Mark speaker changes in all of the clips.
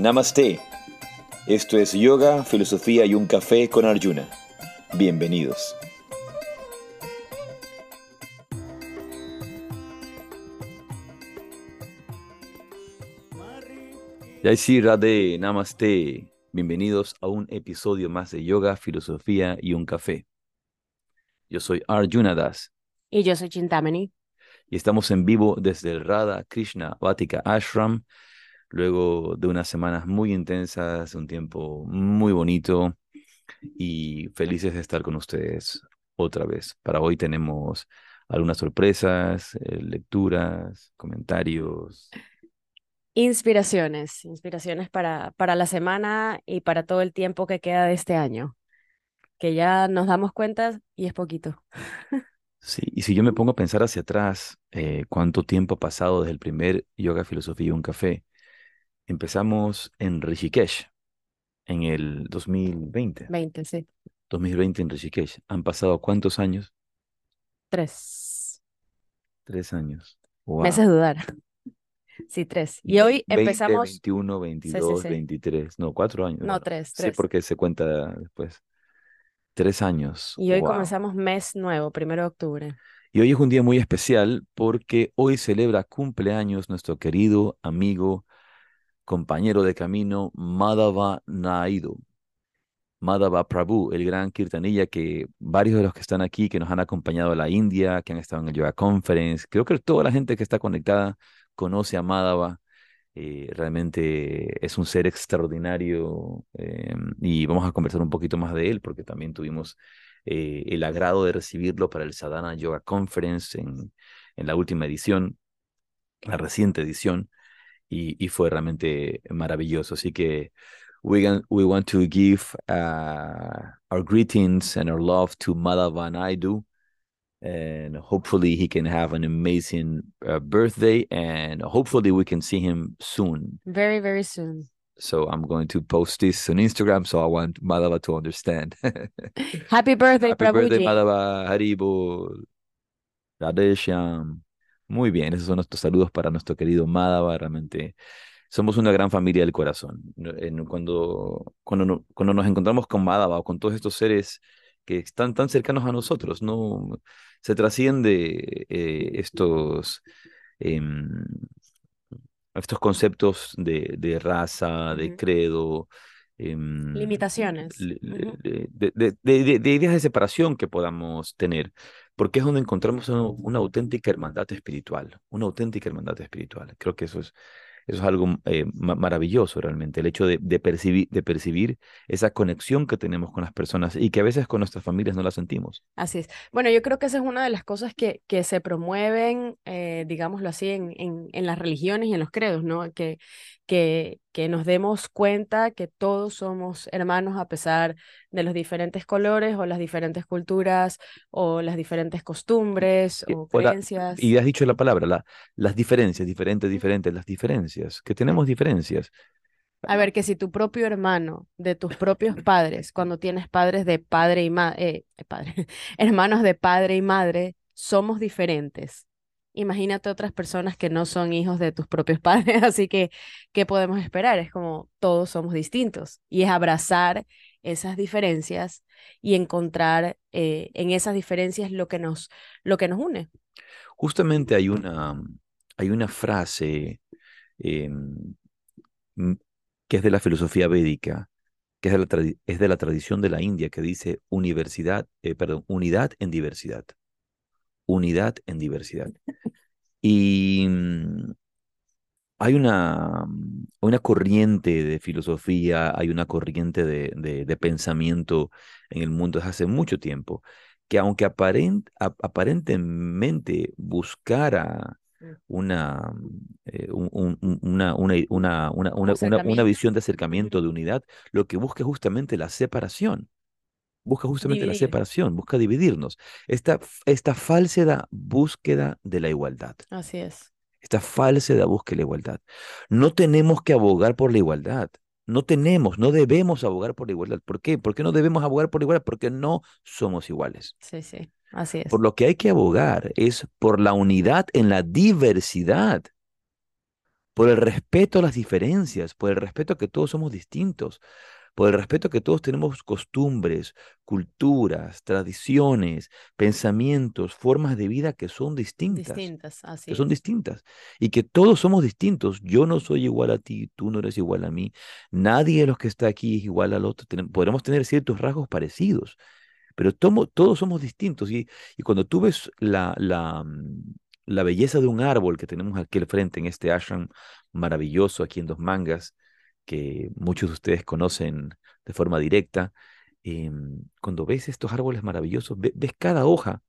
Speaker 1: Namaste. Esto es Yoga, Filosofía y un Café con Arjuna. Bienvenidos. Jai Sri Radhe, Namaste. Bienvenidos a un episodio más de Yoga, Filosofía y un Café. Yo soy Arjuna Das.
Speaker 2: Y yo soy Chintamani.
Speaker 1: Y estamos en vivo desde el Radha Krishna Vatika Ashram luego de unas semanas muy intensas, un tiempo muy bonito y felices de estar con ustedes otra vez. Para hoy tenemos algunas sorpresas, eh, lecturas, comentarios.
Speaker 2: Inspiraciones, inspiraciones para, para la semana y para todo el tiempo que queda de este año, que ya nos damos cuenta y es poquito.
Speaker 1: Sí, y si yo me pongo a pensar hacia atrás, eh, cuánto tiempo ha pasado desde el primer Yoga Filosofía y un Café, Empezamos en Rishikesh en el 2020.
Speaker 2: 20, sí.
Speaker 1: 2020 en Rishikesh. ¿Han pasado cuántos años?
Speaker 2: Tres.
Speaker 1: Tres años.
Speaker 2: Me haces dudar. Sí, tres. Y hoy empezamos.
Speaker 1: 21, 22, 23. No, cuatro años.
Speaker 2: No, tres, tres.
Speaker 1: Sí, porque se cuenta después. Tres años.
Speaker 2: Y hoy comenzamos mes nuevo, primero de octubre.
Speaker 1: Y hoy es un día muy especial porque hoy celebra cumpleaños nuestro querido amigo compañero de camino Madhava Naidu. Madhava Prabhu, el gran kirtanilla que varios de los que están aquí, que nos han acompañado a la India, que han estado en el Yoga Conference, creo que toda la gente que está conectada conoce a Madhava. Eh, realmente es un ser extraordinario eh, y vamos a conversar un poquito más de él porque también tuvimos eh, el agrado de recibirlo para el Sadhana Yoga Conference en, en la última edición, la reciente edición y, y fue realmente maravilloso. Así que we, we want to give uh, our greetings and our love to Madhavan Naidu. And hopefully he can have an amazing uh, birthday and hopefully we can see him soon.
Speaker 2: Very, very soon.
Speaker 1: So I'm going to post this on Instagram so I want Madhava to understand.
Speaker 2: Happy birthday,
Speaker 1: Happy
Speaker 2: Prabhuji.
Speaker 1: birthday, Madhava. Haribo. Radesham. Muy bien, esos son nuestros saludos para nuestro querido Madhava. Realmente somos una gran familia del corazón. Cuando, cuando, cuando nos encontramos con Madhava o con todos estos seres que están tan cercanos a nosotros, no se trasciende eh, estos, em, estos conceptos de, de raza, de credo.
Speaker 2: Em, Limitaciones.
Speaker 1: De, de, ideas de separación que podamos tener porque es donde encontramos una, auténtica hermandad espiritual, una auténtica hermandad espiritual. Creo que eso es, eso es algo eh, maravilloso realmente, el hecho de, percibir, de percibir esa conexión que tenemos con las personas y que a veces con nuestras familias no la sentimos.
Speaker 2: Así es. Bueno, yo creo que esa es una de las cosas que, que se promueven, eh, digámoslo así, en, en, en, las religiones y en los credos, ¿no? Que, que, que nos demos cuenta que todos somos hermanos a pesar de los diferentes colores o las diferentes culturas o las diferentes costumbres o, creencias.
Speaker 1: y has dicho la palabra, la, las diferencias, diferentes, diferentes, las diferencias, que tenemos diferencias.
Speaker 2: A ver, que si tu propio hermano de tus propios padres, cuando tienes padres de padre y madre, eh, padre, hermanos de padre y madre, somos diferentes imagínate otras personas que no son hijos de tus propios padres, así que, ¿qué podemos esperar? Es como todos somos distintos y es abrazar esas diferencias y encontrar eh, en esas diferencias lo que nos, lo que nos une.
Speaker 1: Justamente hay una, hay una frase em, que es de la filosofía védica, que es de la, es de la tradición de la India, que dice universidad, eh, perdón, unidad en diversidad unidad en diversidad. Y mm, hay una, mm, una corriente de filosofía, hay una corriente de, de, pensamiento en el mundo desde hace mucho tiempo, que aunque aparentemente buscara una, una, una, una, una, visión de acercamiento, de unidad, lo que busca es justamente la separación busca justamente la separación, busca dividirnos. Esta, esta falsedad búsqueda de la igualdad.
Speaker 2: Así es.
Speaker 1: Esta falsedad búsqueda de la igualdad. No tenemos que abogar por la igualdad. No tenemos, no debemos abogar por la igualdad. ¿Por qué? ¿Por qué no debemos abogar por la igualdad? Porque no somos iguales.
Speaker 2: Sí, sí, así es.
Speaker 1: Por lo que hay que abogar es por la unidad en la diversidad por el respeto a las diferencias, por el respeto a que todos somos distintos, por el respeto que todos tenemos costumbres, culturas, tradiciones, pensamientos, formas de vida que son distintas.
Speaker 2: Distintas, así
Speaker 1: que son distintas y que todos somos distintos. Yo no soy igual a ti, tú no eres igual a mí, nadie de los que está aquí es igual al otro. Tenem- podremos tener ciertos rasgos parecidos, pero tomo- todos somos distintos. Y, y cuando tú ves la, la, mm, la belleza de un árbol que tenemos aquí al frente en este ashram maravilloso aquí en Dos Mangas, que muchos de ustedes conocen de forma directa, em, cuando ves estos árboles maravillosos, ve- ves cada hoja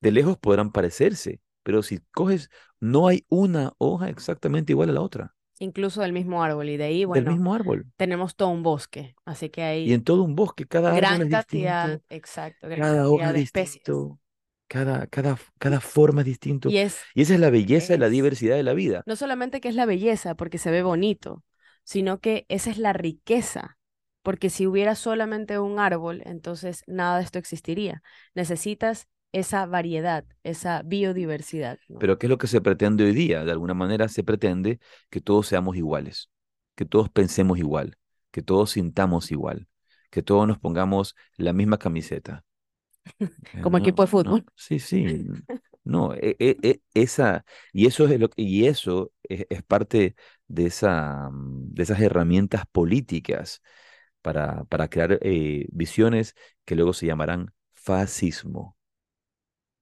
Speaker 1: de lejos podrán parecerse, pero si coges, no hay una hoja exactamente igual a la otra,
Speaker 2: Incluso del mismo árbol. Y de ahí,
Speaker 1: del
Speaker 2: bueno,
Speaker 1: mismo árbol.
Speaker 2: tenemos todo un bosque. Así que
Speaker 1: Y
Speaker 2: hay
Speaker 1: en todo un bosque, cada árbol
Speaker 2: gran
Speaker 1: es
Speaker 2: cantidad,
Speaker 1: distinto,
Speaker 2: exacto, gran
Speaker 1: cada
Speaker 2: cantidad
Speaker 1: hoja
Speaker 2: de especies.
Speaker 1: cada, cada, cada forma es distinto.
Speaker 2: Y es,
Speaker 1: Y esa es la belleza de la diversidad de la vida.
Speaker 2: no solamente que es la belleza, porque se ve bonito, sino que esa es la riqueza. Porque si hubiera solamente un árbol, entonces nada de esto existiría. Necesitas esa variedad, esa biodiversidad, ¿no?
Speaker 1: Pero ¿qué es lo que se pretende hoy día? De alguna manera se pretende que todos seamos iguales, que todos pensemos igual, que todos sintamos igual, que todos nos pongamos la misma camiseta.
Speaker 2: Como
Speaker 1: No,
Speaker 2: equipo de
Speaker 1: no,
Speaker 2: fútbol.
Speaker 1: sí, sí, no, e- e- e- esa, y eso es lo, y eso es, es parte de esa, mm, de esas herramientas políticas para, para crear eh, visiones que luego se llamarán fascismo.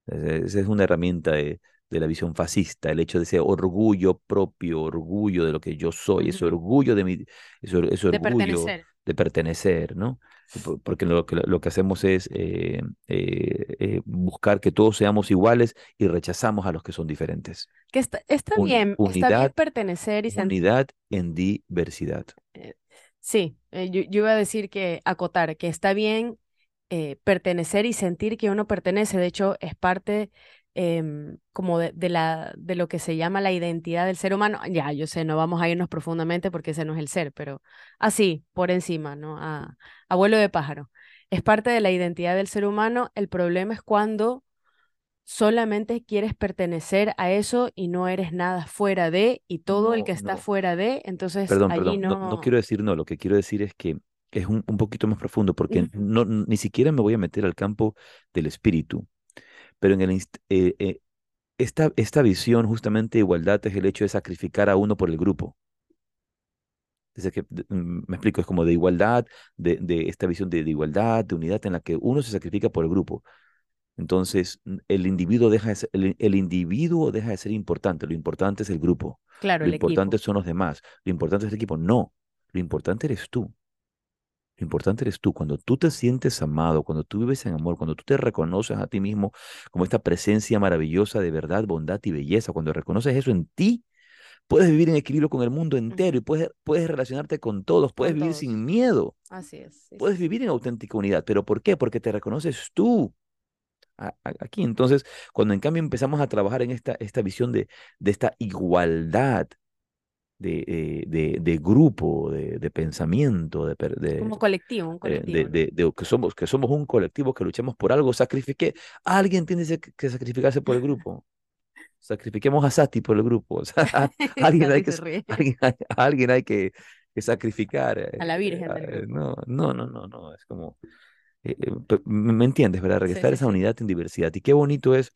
Speaker 1: Esa es una herramienta de, de la visión fascista, el hecho de ese orgullo propio, orgullo de lo que yo soy, ese orgullo de mi, ese,
Speaker 2: De pertenecer.
Speaker 1: De pertenecer, ¿no? Por- Porque lo que, lo que hacemos es eh, eh, eh, buscar que todos seamos iguales y rechazamos a los que son diferentes.
Speaker 2: Que está, está
Speaker 1: Un-
Speaker 2: bien, está bien
Speaker 1: unidad,
Speaker 2: pertenecer y
Speaker 1: unidad en diversidad.
Speaker 2: Sí, yo, yo iba a decir que acotar, que está bien pertenecer y sentir que uno pertenece. De hecho, es parte em, como de, de la, de lo que se llama la identidad del ser humano. Ya, yo sé, no vamos a irnos profundamente porque ese no es el ser, pero así, por encima, ¿no? A, a vuelo de pájaro. Es parte de la identidad del ser humano. El problema es cuando solamente quieres pertenecer a eso y no eres nada fuera de, y todo el que está
Speaker 1: no.
Speaker 2: fuera de, entonces
Speaker 1: Perdón,
Speaker 2: allí
Speaker 1: perdón, no, no
Speaker 2: no.
Speaker 1: quiero decir no, lo que quiero decir es que es un, un poquito más profundo, porque no, ni siquiera me voy a meter al campo del espíritu, pero en el eh, eh, esta, esta visión justamente de igualdad es el hecho de sacrificar a uno por el grupo. Desde que, mm, me explico, es como de igualdad, de, de esta visión de, de igualdad, de unidad en la que uno se sacrifica por el grupo. Entonces, el individuo deja de ser, el, el individuo deja de ser importante, lo importante es el grupo,
Speaker 2: Claro,
Speaker 1: lo
Speaker 2: el equipo.
Speaker 1: importante son los demás, lo importante es el equipo. No, lo importante eres tú. Lo importante eres tú. Cuando tú te sientes amado, cuando tú vives en amor, cuando tú te reconoces a ti mismo como esta presencia maravillosa de verdad, bondad y belleza, cuando reconoces eso en ti, puedes vivir en equilibrio con el mundo entero y puedes, puedes relacionarte con todos, puedes
Speaker 2: Con
Speaker 1: vivir
Speaker 2: todos.
Speaker 1: sin miedo,
Speaker 2: Así es. sí,
Speaker 1: puedes
Speaker 2: sí.
Speaker 1: vivir en auténtica unidad. ¿Pero por qué? Porque te reconoces tú a- a- aquí. Entonces, cuando en cambio empezamos a trabajar en esta, esta visión de, de esta igualdad de, eh, de, de grupo, de, de pensamiento, de, de,
Speaker 2: Como colectivo, un
Speaker 1: eh,
Speaker 2: colectivo,
Speaker 1: de, que somos, que somos un colectivo, que luchamos por algo, sacrifique, alguien tiene que sacrificarse por el grupo. Sacrifiquemos a Sati por el grupo. O sea, alguien hay que, alguien hay, alguien hay que, que sacrificar.
Speaker 2: A la
Speaker 1: eh,
Speaker 2: Virgen
Speaker 1: a-
Speaker 2: del
Speaker 1: eh,
Speaker 2: grupo.
Speaker 1: no, no, no, no, no, es como, eh, me entiendes, ¿verdad? Regresar
Speaker 2: sí,
Speaker 1: esa
Speaker 2: sí.
Speaker 1: unidad en diversidad. Y qué bonito es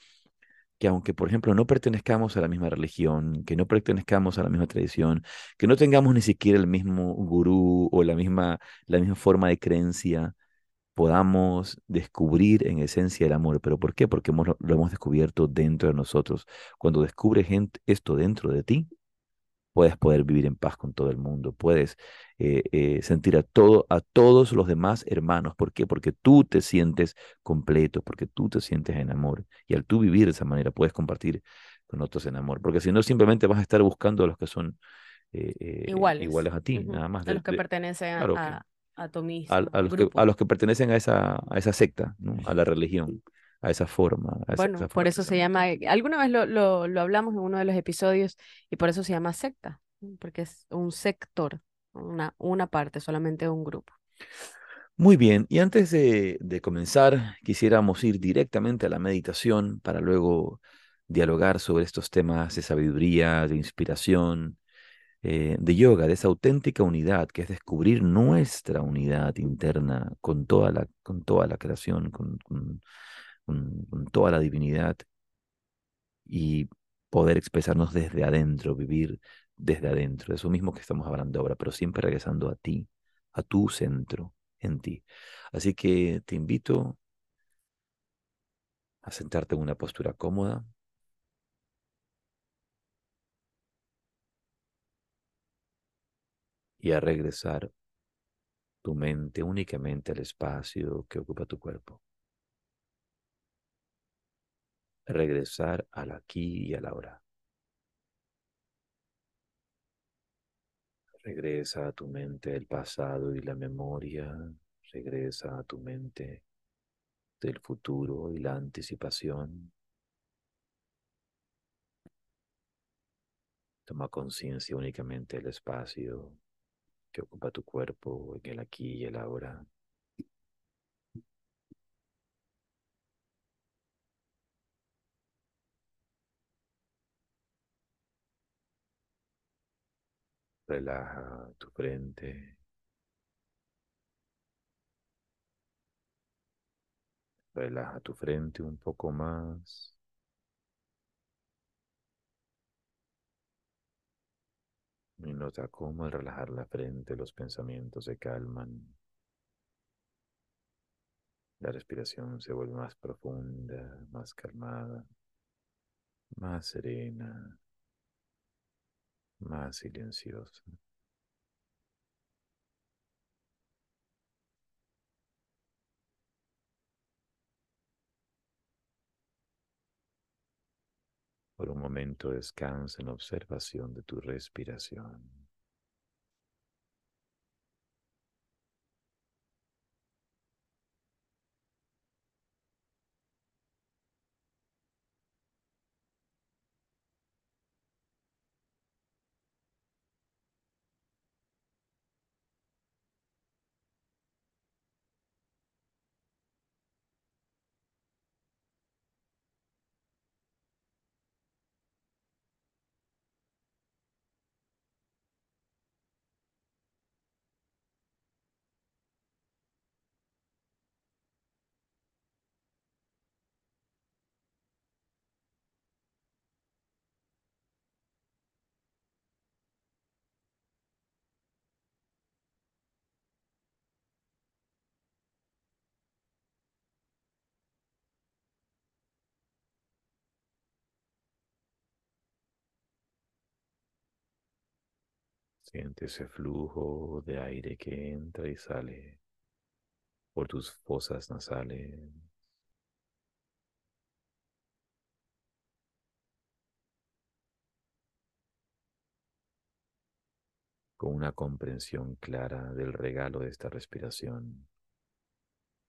Speaker 1: que aunque, por ejemplo, no pertenezcamos a la misma religión, que no pertenezcamos a la misma tradición, que no tengamos ni siquiera el mismo gurú o la misma, la misma forma de creencia, podamos descubrir en esencia el amor. ¿Pero por qué? Porque hemos- lo hemos descubierto dentro de nosotros. Cuando descubres esto dentro de ti, puedes poder vivir en paz con todo el mundo, puedes eh, eh, sentir a, todo, a todos los demás hermanos. ¿Por qué? Porque tú te sientes completo, porque tú te sientes en amor. Y al tú vivir de esa manera, puedes compartir con otros en amor. Porque si no, simplemente vas a estar buscando a los que son eh, eh,
Speaker 2: Iguales.
Speaker 1: iguales a ti, nada más.
Speaker 2: A los que
Speaker 1: de-
Speaker 2: pertenecen a,
Speaker 1: claro
Speaker 2: a, a tu mismo
Speaker 1: a los que, a los que pertenecen a esa, a esa secta, ¿no? A la religión, a esa forma, a esa,
Speaker 2: Bueno,
Speaker 1: esa
Speaker 2: por
Speaker 1: forma
Speaker 2: eso se llama, alguna vez lo, lo, lo hablamos en uno de los episodios y por eso se llama secta, porque es un sector, una, una parte, solamente un grupo.
Speaker 1: Muy bien, y antes de, de comenzar, quisiéramos ir directamente a la meditación para luego dialogar sobre estos temas de sabiduría, de inspiración, eh, de yoga, de esa auténtica unidad, que es descubrir nuestra unidad interna con toda la, con toda la creación, con, con, con toda la divinidad y poder expresarnos desde adentro, vivir desde adentro, eso mismo que estamos hablando ahora, pero siempre regresando a ti, a tu centro, en ti. Así que te invito a sentarte en una postura cómoda. Y a regresar tu mente únicamente al espacio que ocupa tu cuerpo. Regresar al aquí y a la ahora. Regresa a tu mente el pasado y la memoria. Regresa a tu mente del futuro y la anticipación. Toma conciencia únicamente del espacio que ocupa tu cuerpo en el aquí y el ahora. Relaja tu frente. Relaja tu frente un poco más. Y nota cómo al relajar la frente los pensamientos se calman. La respiración se vuelve más profunda, más calmada, más serena, más silenciosa. Por un momento descansa en observación de tu respiración. Siente ese flujo de aire que entra y sale por tus fosas nasales. con una comprensión clara del regalo de esta respiración,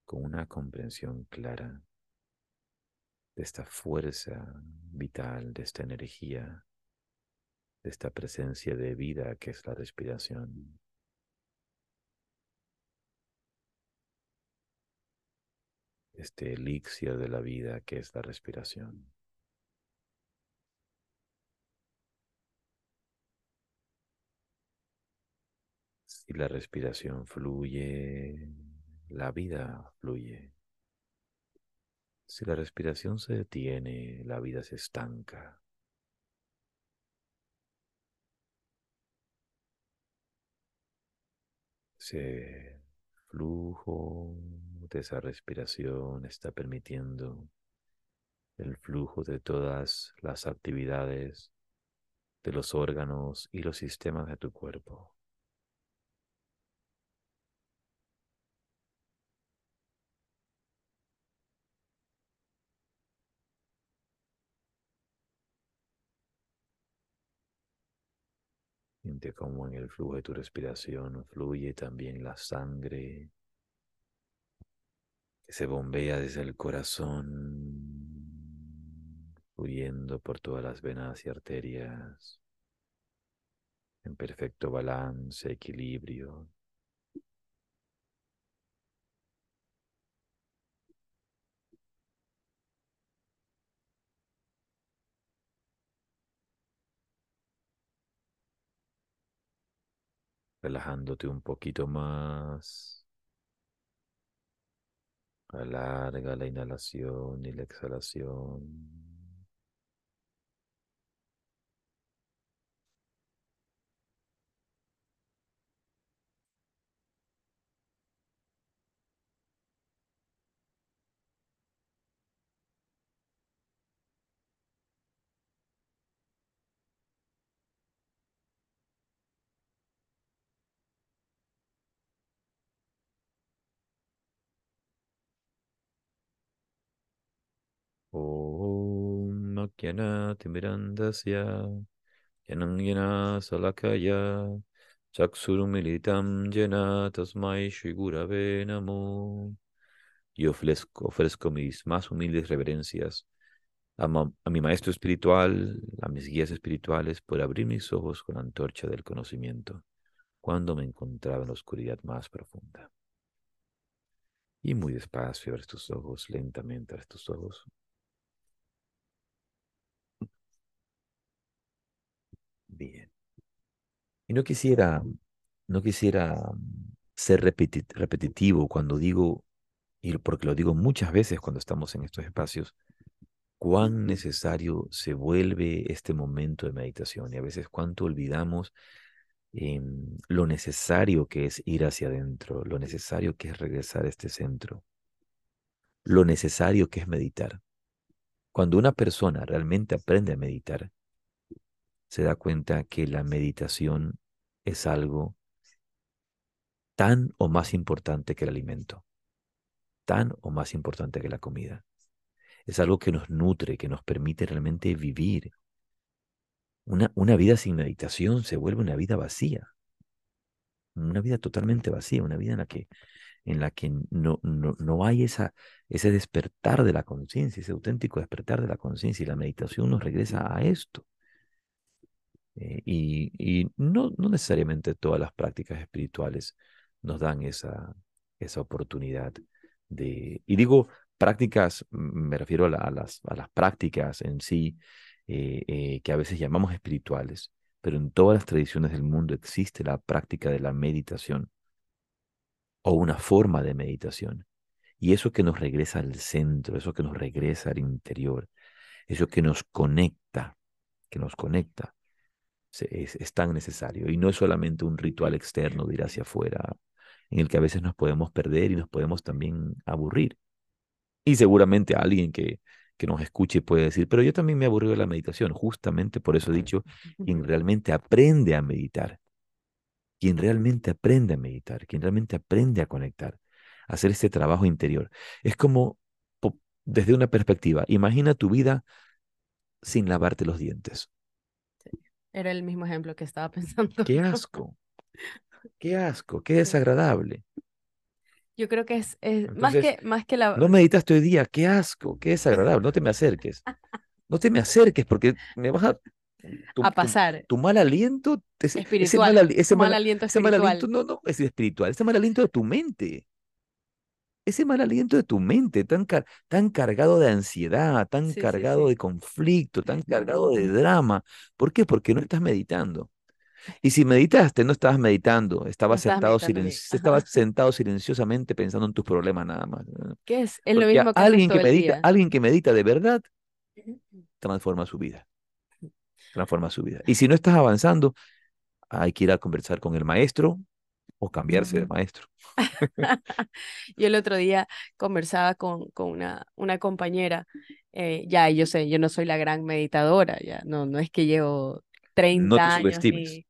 Speaker 1: con una comprensión clara de esta fuerza vital, de esta energía esta presencia de vida que es la respiración. Este elixir de la vida que es la respiración. Si la respiración fluye, la vida fluye. Si la respiración se detiene, la vida se estanca. Ese flujo de esa respiración está permitiendo el flujo de todas las actividades de los órganos y los sistemas de tu cuerpo. Siente en el flujo de tu respiración fluye también la sangre que se bombea desde el corazón, fluyendo por todas las venas y arterias, en perfecto balance, equilibrio. Relajándote un poquito más. Alarga la inhalación y la exhalación. Makyana Timirandasya Yanangyana Salakaya Chaksurumilitam Tasmai Shigurave Namo. Y ofrezco, ofrezco mis más humildes reverencias a, a, mi maestro espiritual, a mis guías espirituales, por abrir mis ojos con la antorcha del conocimiento cuando me encontraba en la oscuridad más profunda. Y muy despacio abres tus ojos, lentamente abres tus ojos. Bien. Y no quisiera, no quisiera ser repetitivo cuando digo, y porque lo digo muchas veces cuando estamos en estos espacios, cuán necesario se vuelve este momento de meditación y a veces cuánto olvidamos lo necesario que es ir hacia adentro, lo necesario que es regresar a este centro, lo necesario que es meditar. Cuando una persona realmente aprende a meditar, se da cuenta que la meditación es algo tan o más importante que el alimento, tan o más importante que la comida. Es algo que nos nutre, que nos permite realmente vivir. Una, una vida sin meditación se vuelve una vida vacía, una vida totalmente vacía, una vida en la que, en la que no, no, no hay esa, ese despertar de la conciencia, ese auténtico despertar de la conciencia y la meditación nos regresa a esto. Eh, y, no, necesariamente todas las prácticas espirituales nos dan esa, esa oportunidad de... Y digo prácticas, me refiero a, las, a las, prácticas en sí, eh, eh, que a veces llamamos espirituales, pero en todas las tradiciones del mundo existe la práctica de la meditación o una forma de meditación. Y eso que nos regresa al centro, eso que nos regresa al interior, eso que nos conecta, que nos conecta es, tan necesario. Y no es solamente un ritual externo de ir hacia afuera, en el que a veces nos podemos perder y nos podemos también aburrir. Y seguramente alguien que, que nos escuche puede decir, pero yo también me aburrí de la meditación. Justamente por eso he dicho, quien realmente aprende a meditar, quien realmente aprende a meditar, quien realmente aprende a conectar, a hacer este trabajo interior. Es como, desde una perspectiva, imagina tu vida sin lavarte los dientes.
Speaker 2: Era el mismo ejemplo que estaba pensando.
Speaker 1: Qué asco. Qué asco, qué desagradable.
Speaker 2: Yo creo que es, más, que, más que la...
Speaker 1: No meditaste hoy día, qué asco, qué desagradable, no te me acerques. No te me acerques porque me vas a...
Speaker 2: a pasar.
Speaker 1: Tu, mal aliento...
Speaker 2: espiritual. Ese mal, ese mal, aliento espiritual.
Speaker 1: mal aliento, no, no, es espiritual, ese mal aliento de tu mente ese mal aliento de tu mente, tan, tan cargado de ansiedad, tan cargado de conflicto, tan cargado de drama. ¿Por qué? Porque no estás meditando. Y si meditaste, no estabas meditando, estabas, sentado, estabas sentado silenciosamente pensando en tus problemas nada más.
Speaker 2: ¿Qué es? Es lo mismo que
Speaker 1: alguien que medita, alguien que medita de verdad transforma su vida. Transforma su vida. Y si no estás avanzando, hay que ir a conversar con el maestro, o cambiarse de maestro.
Speaker 2: yo el otro día conversaba con, con una, una compañera, eh, ya yo sé, yo no soy la gran meditadora, ya no, no es que llevo 30 no te años,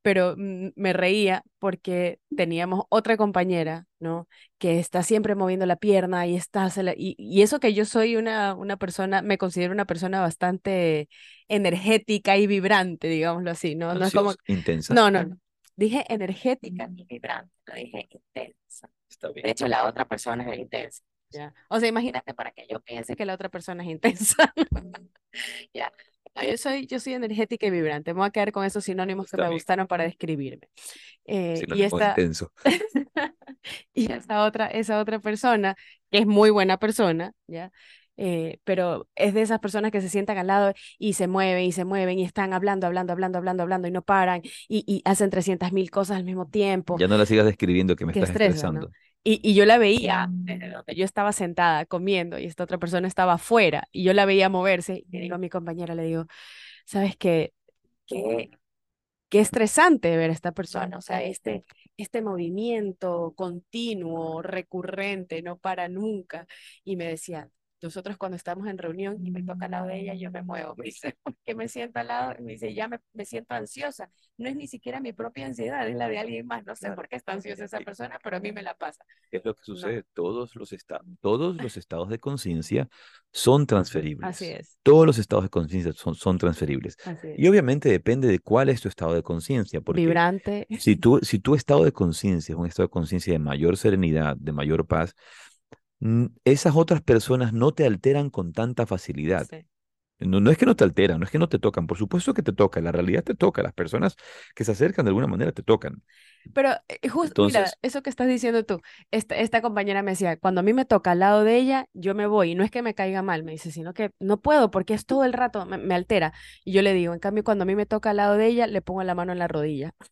Speaker 2: pero me reía porque teníamos otra compañera, ¿no? Que está siempre moviendo la pierna y está, y, y eso que yo soy una, una persona, me considero una persona bastante energética y vibrante, digámoslo así, ¿no? No es como...
Speaker 1: Intensa.
Speaker 2: No, no, no. Dije energética ni vibrante, lo dije intensa. De hecho, la otra persona es intensa. ¿ya? O sea, imagínate para que yo piense que la otra persona es intensa. ya. yo, soy, yo soy energética y vibrante. Me voy a quedar con esos sinónimos que me gustaron para describirme. Eh, y esta,
Speaker 1: intenso.
Speaker 2: y esa otra, esa otra persona, que es muy buena persona, ¿ya? Eh, pero es de esas personas que se sientan al lado y se mueven y se mueven y están hablando, hablando, hablando, hablando, hablando y no paran y, y hacen 300 mil cosas al mismo tiempo.
Speaker 1: Ya no la sigas describiendo que me estás
Speaker 2: estresa, ¿no?
Speaker 1: estresando.
Speaker 2: Y, y yo la veía yo estaba sentada comiendo y esta otra persona estaba afuera y yo la veía moverse y le digo a mi compañera, le digo, ¿sabes qué? Qué, qué estresante ver a esta persona, o sea, este, este movimiento continuo, recurrente, no para nunca. Y me decía, nosotros cuando estamos en reunión y me toca al lado de ella, yo me muevo, me dice, que me siento al lado, me dice, ya me, me siento ansiosa. No es ni siquiera mi propia ansiedad, es la de alguien más. No sé por qué está ansiosa esa persona, pero a mí me la pasa.
Speaker 1: ¿Qué es lo que
Speaker 2: No.
Speaker 1: sucede? Todos los, esta- todos los estados de conciencia son transferibles.
Speaker 2: Así es,
Speaker 1: Todos los estados de conciencia son, son transferibles.
Speaker 2: así es.
Speaker 1: Y obviamente depende de cuál es tu estado de conciencia, porque
Speaker 2: Vibrante.
Speaker 1: si tu, si tu estado de conciencia es un estado de conciencia de mayor serenidad, de mayor paz, esas otras personas no te alteran con tanta facilidad.
Speaker 2: Sí.
Speaker 1: No, no es que no te alteran, no es que no te tocan, por supuesto que te toca, la realidad te toca, las personas que se acercan de alguna manera te tocan.
Speaker 2: Pero justo, mira, eso que estás diciendo tú, esta, esta compañera me decía, cuando a mí me toca al lado de ella, yo me voy, y no es que me caiga mal, me dice, sino que no puedo porque es todo el rato, me, me altera. Y yo le digo, en cambio, cuando a mí me toca al lado de ella, le pongo la mano en la rodilla.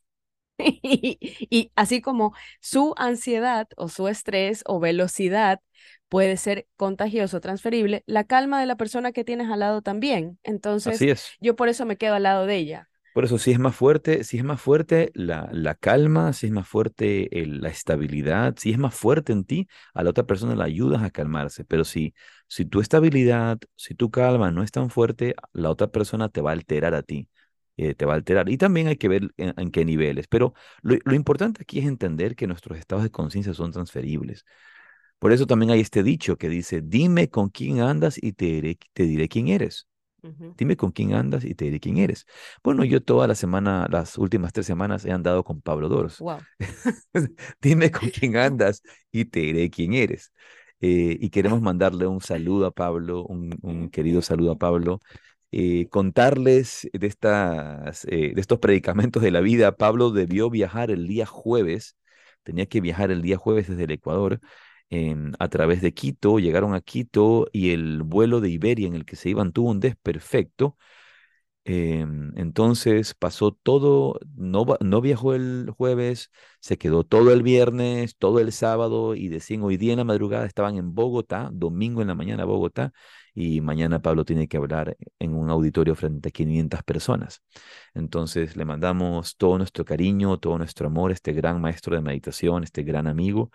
Speaker 2: Y, y así como su ansiedad o su estrés o velocidad puede ser contagioso, transferible, la calma de la persona que tienes al lado también. Entonces,
Speaker 1: Así es.
Speaker 2: yo por eso me quedo al lado de ella.
Speaker 1: Por eso, si es más fuerte, si es más fuerte la, la calma, si es más fuerte el- la estabilidad, si es más fuerte en ti, a la otra persona la ayudas a calmarse. Pero si, si tu estabilidad, si tu calma no es tan fuerte, la otra persona te va a alterar a ti, eh, te va a alterar. Y también hay que ver en, en qué niveles. Pero lo, lo importante aquí es entender que nuestros estados de conciencia son transferibles. Por eso también hay este dicho que dice, dime con quién andas y te diré, te diré quién eres. Dime con quién andas y te diré quién eres. Bueno, yo toda la semana, las últimas tres semanas he andado con Pablo Dors.
Speaker 2: Wow.
Speaker 1: Dime con quién andas y te diré quién eres. Eh, y queremos mandarle un saludo a Pablo, un, un querido saludo a Pablo. eh, contarles de, estas, eh, de estos predicamentos de la vida. Pablo debió viajar el día jueves, tenía que viajar el día jueves desde el Ecuador a través de Quito, llegaron a Quito y el vuelo de Iberia en el que se iban tuvo un desperfecto. Em, entonces pasó todo, no, no viajó el jueves, se quedó todo el viernes, todo el sábado y decían hoy día en la madrugada estaban en Bogotá, domingo en la mañana Bogotá y mañana Pablo tiene que hablar en un auditorio frente a 500 personas. Entonces le mandamos todo nuestro cariño, todo nuestro amor este gran maestro de meditación, este gran amigo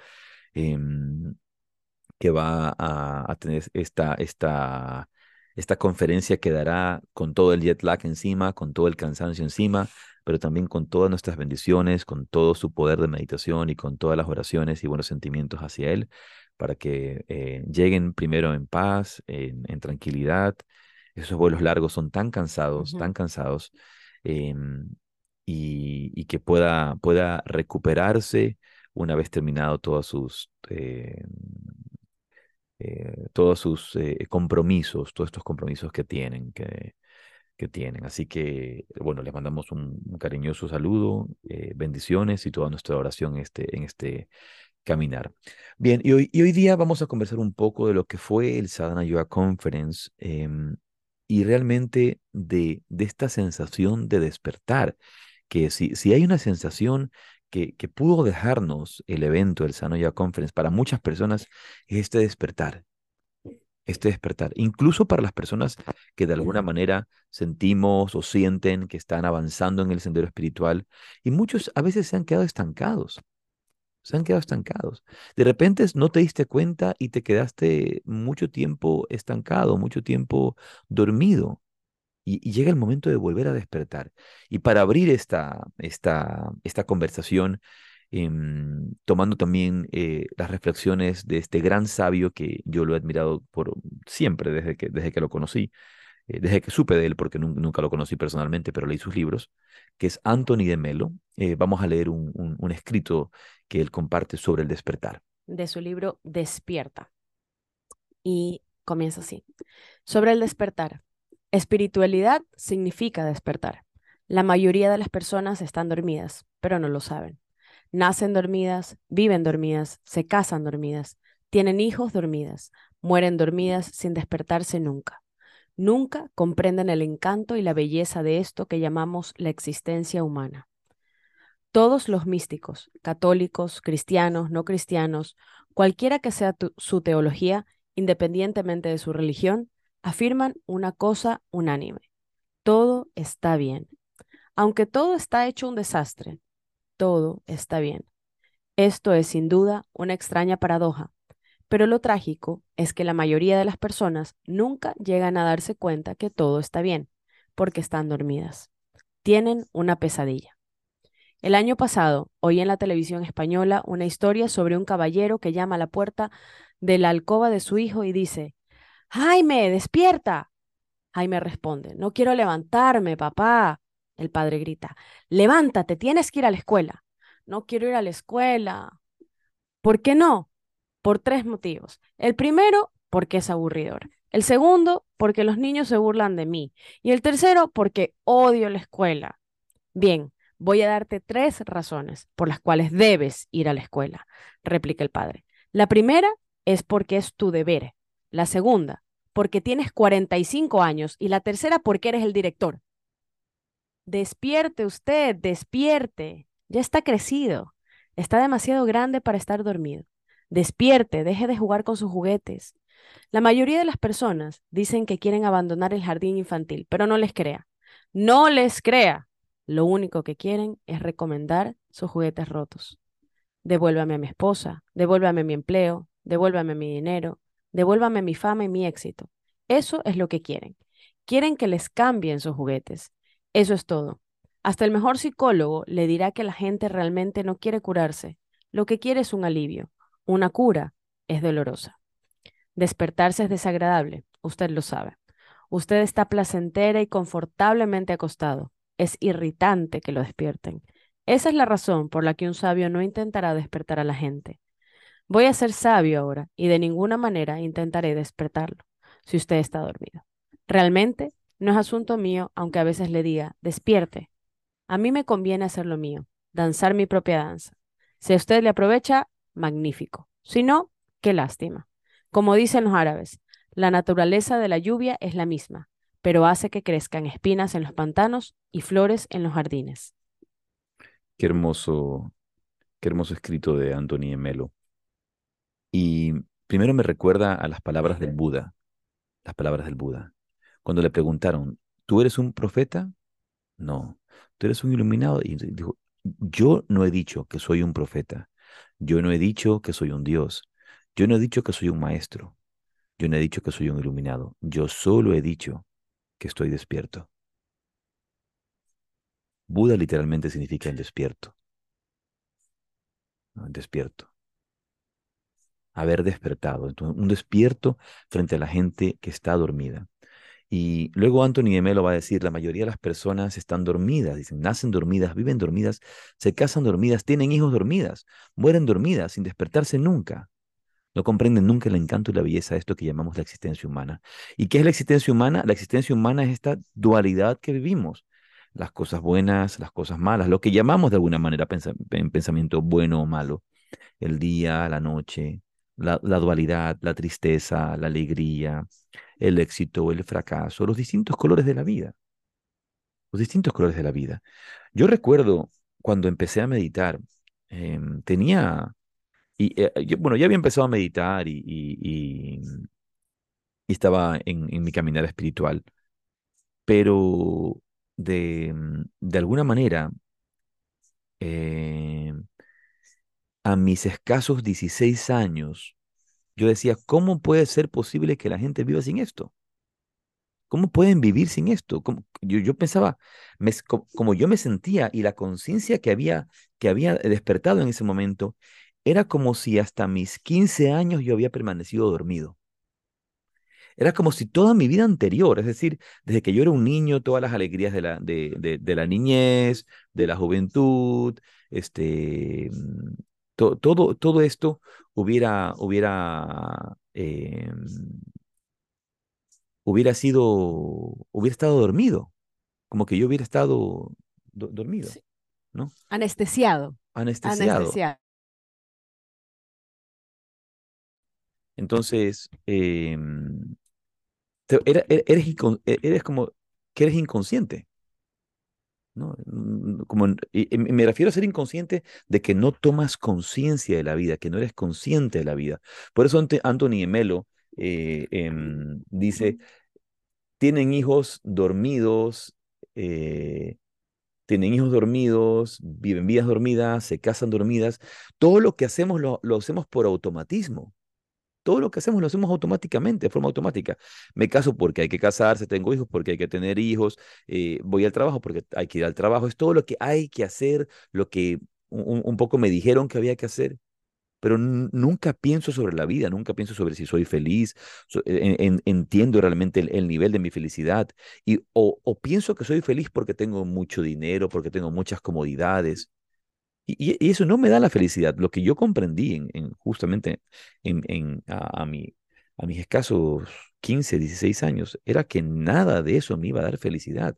Speaker 1: em, que va a, a tener esta, esta, esta conferencia que dará con todo el jet lag encima, con todo el cansancio encima, pero también con todas nuestras bendiciones, con todo su poder de meditación y con todas las oraciones y buenos sentimientos hacia Él, para que eh, lleguen primero en paz, en, en tranquilidad. Esos vuelos largos son tan cansados, tan cansados, em, y, y que pueda, pueda recuperarse una vez terminado todos sus, eh, eh, todos sus eh, compromisos, todos estos compromisos que tienen, que, que tienen. Así que, bueno, les mandamos un, un cariñoso saludo, bendiciones y toda nuestra oración este, en este caminar. Bien, y hoy, y hoy día vamos a conversar un poco de lo que fue el Sadhana Yoga Conference em, y realmente de, de esta sensación de despertar, que si, si hay una sensación que, que pudo dejarnos el evento del Yoga Conference para muchas personas es este despertar, este despertar, incluso para las personas que de alguna manera sentimos o sienten que están avanzando en el sendero espiritual y muchos a veces se han quedado estancados se han quedado estancados. De repente no te diste cuenta y te quedaste mucho tiempo estancado, mucho tiempo dormido. Y, llega el momento de volver a despertar. Y para abrir esta, esta, esta conversación, em, tomando también eh, las reflexiones de este gran sabio que yo lo he admirado por siempre desde que, desde que lo conocí, eh, desde que supe de él, porque nun- nunca lo conocí personalmente, pero leí sus libros, que es Anthony de Melo. Eh, vamos a leer un- un escrito que él comparte sobre el despertar.
Speaker 2: de su libro Despierta. Y comienza así. Sobre el despertar. Espiritualidad significa despertar. La mayoría de las personas están dormidas, pero no lo saben. Nacen dormidas, viven dormidas, se casan dormidas, tienen hijos dormidas, mueren dormidas sin despertarse nunca. Nunca comprenden el encanto y la belleza de esto que llamamos la existencia humana. Todos los místicos, católicos, cristianos, no cristianos, cualquiera que sea su teología, independientemente de su religión, afirman una cosa unánime. Todo está bien. Aunque todo está hecho un desastre, todo está bien. Esto es sin duda una extraña paradoja, pero lo trágico es que la mayoría de las personas nunca llegan a darse cuenta que todo está bien, porque están dormidas. Tienen una pesadilla. El año pasado oí en la televisión española una historia sobre un caballero que llama a la puerta de la alcoba de su hijo y dice, Jaime, despierta. Jaime responde, no quiero levantarme, papá. El padre grita, levántate, tienes que ir a la escuela. No quiero ir a la escuela. ¿Por qué no? por tres motivos. El primero, porque es aburridor. El segundo, porque los niños se burlan de mí. Y el tercero, porque odio la escuela. Bien, voy a darte tres razones por las cuales debes ir a la escuela, replica el padre. La primera es porque es tu deber. La segunda, porque tienes 45 años. Y la tercera, porque eres el director. Despierte usted, despierte. Ya está crecido. Está demasiado grande para estar dormido. Despierte, deje de jugar con sus juguetes. La mayoría de las personas dicen que quieren abandonar el jardín infantil, pero no les crea. No les crea. Lo único que quieren es recomendar sus juguetes rotos. Devuélvame a mi esposa, devuélvame mi empleo, devuélvame mi dinero, devuélvame mi fama y mi éxito. Eso es lo que quieren. Quieren que les cambien sus juguetes. Eso es todo. Hasta el mejor psicólogo le dirá que la gente realmente no quiere curarse. Lo que quiere es un alivio, una cura es dolorosa. Despertarse es desagradable, usted lo sabe. Usted está placentera y confortablemente acostado. Es irritante que lo despierten. Esa es la razón por la que un sabio no intentará despertar a la gente. Voy a ser sabio ahora y de ninguna manera intentaré despertarlo si usted está dormido. Realmente no es asunto mío, aunque a veces le diga, despierte. A mí me conviene hacer lo mío, danzar mi propia danza. Si a usted le aprovecha, magnífico. Si no, qué lástima. Como dicen los árabes, la naturaleza de la lluvia es la misma, pero hace que crezcan espinas en los pantanos y flores en los jardines.
Speaker 1: Qué hermoso, qué hermoso escrito de Anthony Melo. Y primero me recuerda a las palabras del Buda, las palabras del Buda. Cuando le preguntaron, ¿tú eres un profeta? No. ¿Tú eres un iluminado? Y dijo, yo no he dicho que soy un profeta. Yo no he dicho que soy un Dios. Yo no he dicho que soy un maestro. Yo no he dicho que soy un iluminado. Yo solo he dicho que estoy despierto. Buda literalmente significa el despierto. despierto. Haber despertado. un despierto frente a la gente que está dormida. Y luego Anthony de Melo va a decir, la mayoría de las personas están dormidas, dicen, nacen dormidas, viven dormidas, se casan dormidas, tienen hijos dormidas, mueren dormidas sin despertarse nunca. No comprenden nunca el encanto y la belleza de esto que llamamos la existencia humana. ¿Y qué es la existencia humana? La existencia humana es esta dualidad que vivimos. Las cosas buenas, las cosas malas, lo que llamamos de alguna manera en pensamiento bueno o malo. El día, la noche, la, dualidad, la tristeza, la alegría, el éxito, el fracaso, los distintos colores de la vida. Los distintos colores de la vida. Yo recuerdo cuando empecé a meditar, em, tenía, y, eh, bueno, ya había empezado a meditar y, y, estaba en, mi caminar espiritual, pero de, de alguna manera, em, a mis escasos 16 años, yo decía, ¿cómo puede ser posible que la gente viva sin esto? ¿Cómo pueden vivir sin esto? Yo, yo, pensaba, como, yo me sentía y la conciencia que había, que había despertado en ese momento, era como si hasta mis 15 años yo había permanecido dormido. Era como si toda mi vida anterior, es decir, desde que yo era un niño, todas las alegrías de la, de, de la niñez, de la juventud, este, todo, todo esto hubiera, hubiera, em, hubiera sido, hubiera estado dormido, como que yo hubiera estado dormido, ¿no?
Speaker 2: Anestesiado.
Speaker 1: Anestesiado. Entonces, em, te- era- e- eres, incon- e- eres como que eres inconsciente, ¿no? Mm, Como, y- y me refiero a ser inconsciente de que no tomas conciencia de la vida, que no eres consciente de la vida. Por eso Anthony Melo eh, em, dice, tienen hijos dormidos, eh, tienen hijos dormidos, viven vidas dormidas, se casan dormidas. Todo lo que hacemos lo, lo hacemos por automatismo. Todo lo que hacemos lo hacemos automáticamente, de forma automática. Me caso porque hay que casarse, tengo hijos porque hay que tener hijos, eh, voy al trabajo porque hay que ir al trabajo. Es todo lo que hay que hacer, lo que un, poco me dijeron que había que hacer, pero nunca pienso sobre la vida, nunca pienso sobre si soy feliz, entiendo realmente el, el nivel de mi felicidad y o pienso que soy feliz porque tengo mucho dinero, porque tengo muchas comodidades. Y, y- eso no me da la felicidad. Lo que yo comprendí en, en justamente en, a, a mi, a mis escasos 15 16 años era que nada de eso me iba a dar felicidad.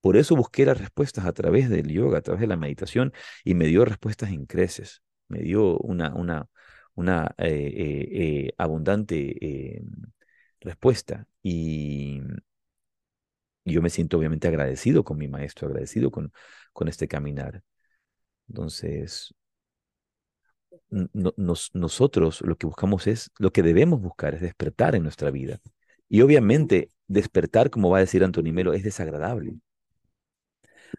Speaker 1: Por eso busqué las respuestas a través del yoga, a través de la meditación, y me dio respuestas en creces. Me dio una, una, una eh, eh, eh, abundante respuesta. Y yo me siento obviamente agradecido con mi maestro, agradecido con, con este caminar. Entonces, nosotros lo que buscamos es, lo que debemos buscar es despertar en nuestra vida. Y obviamente despertar, como va a decir Antonio Melo, es desagradable.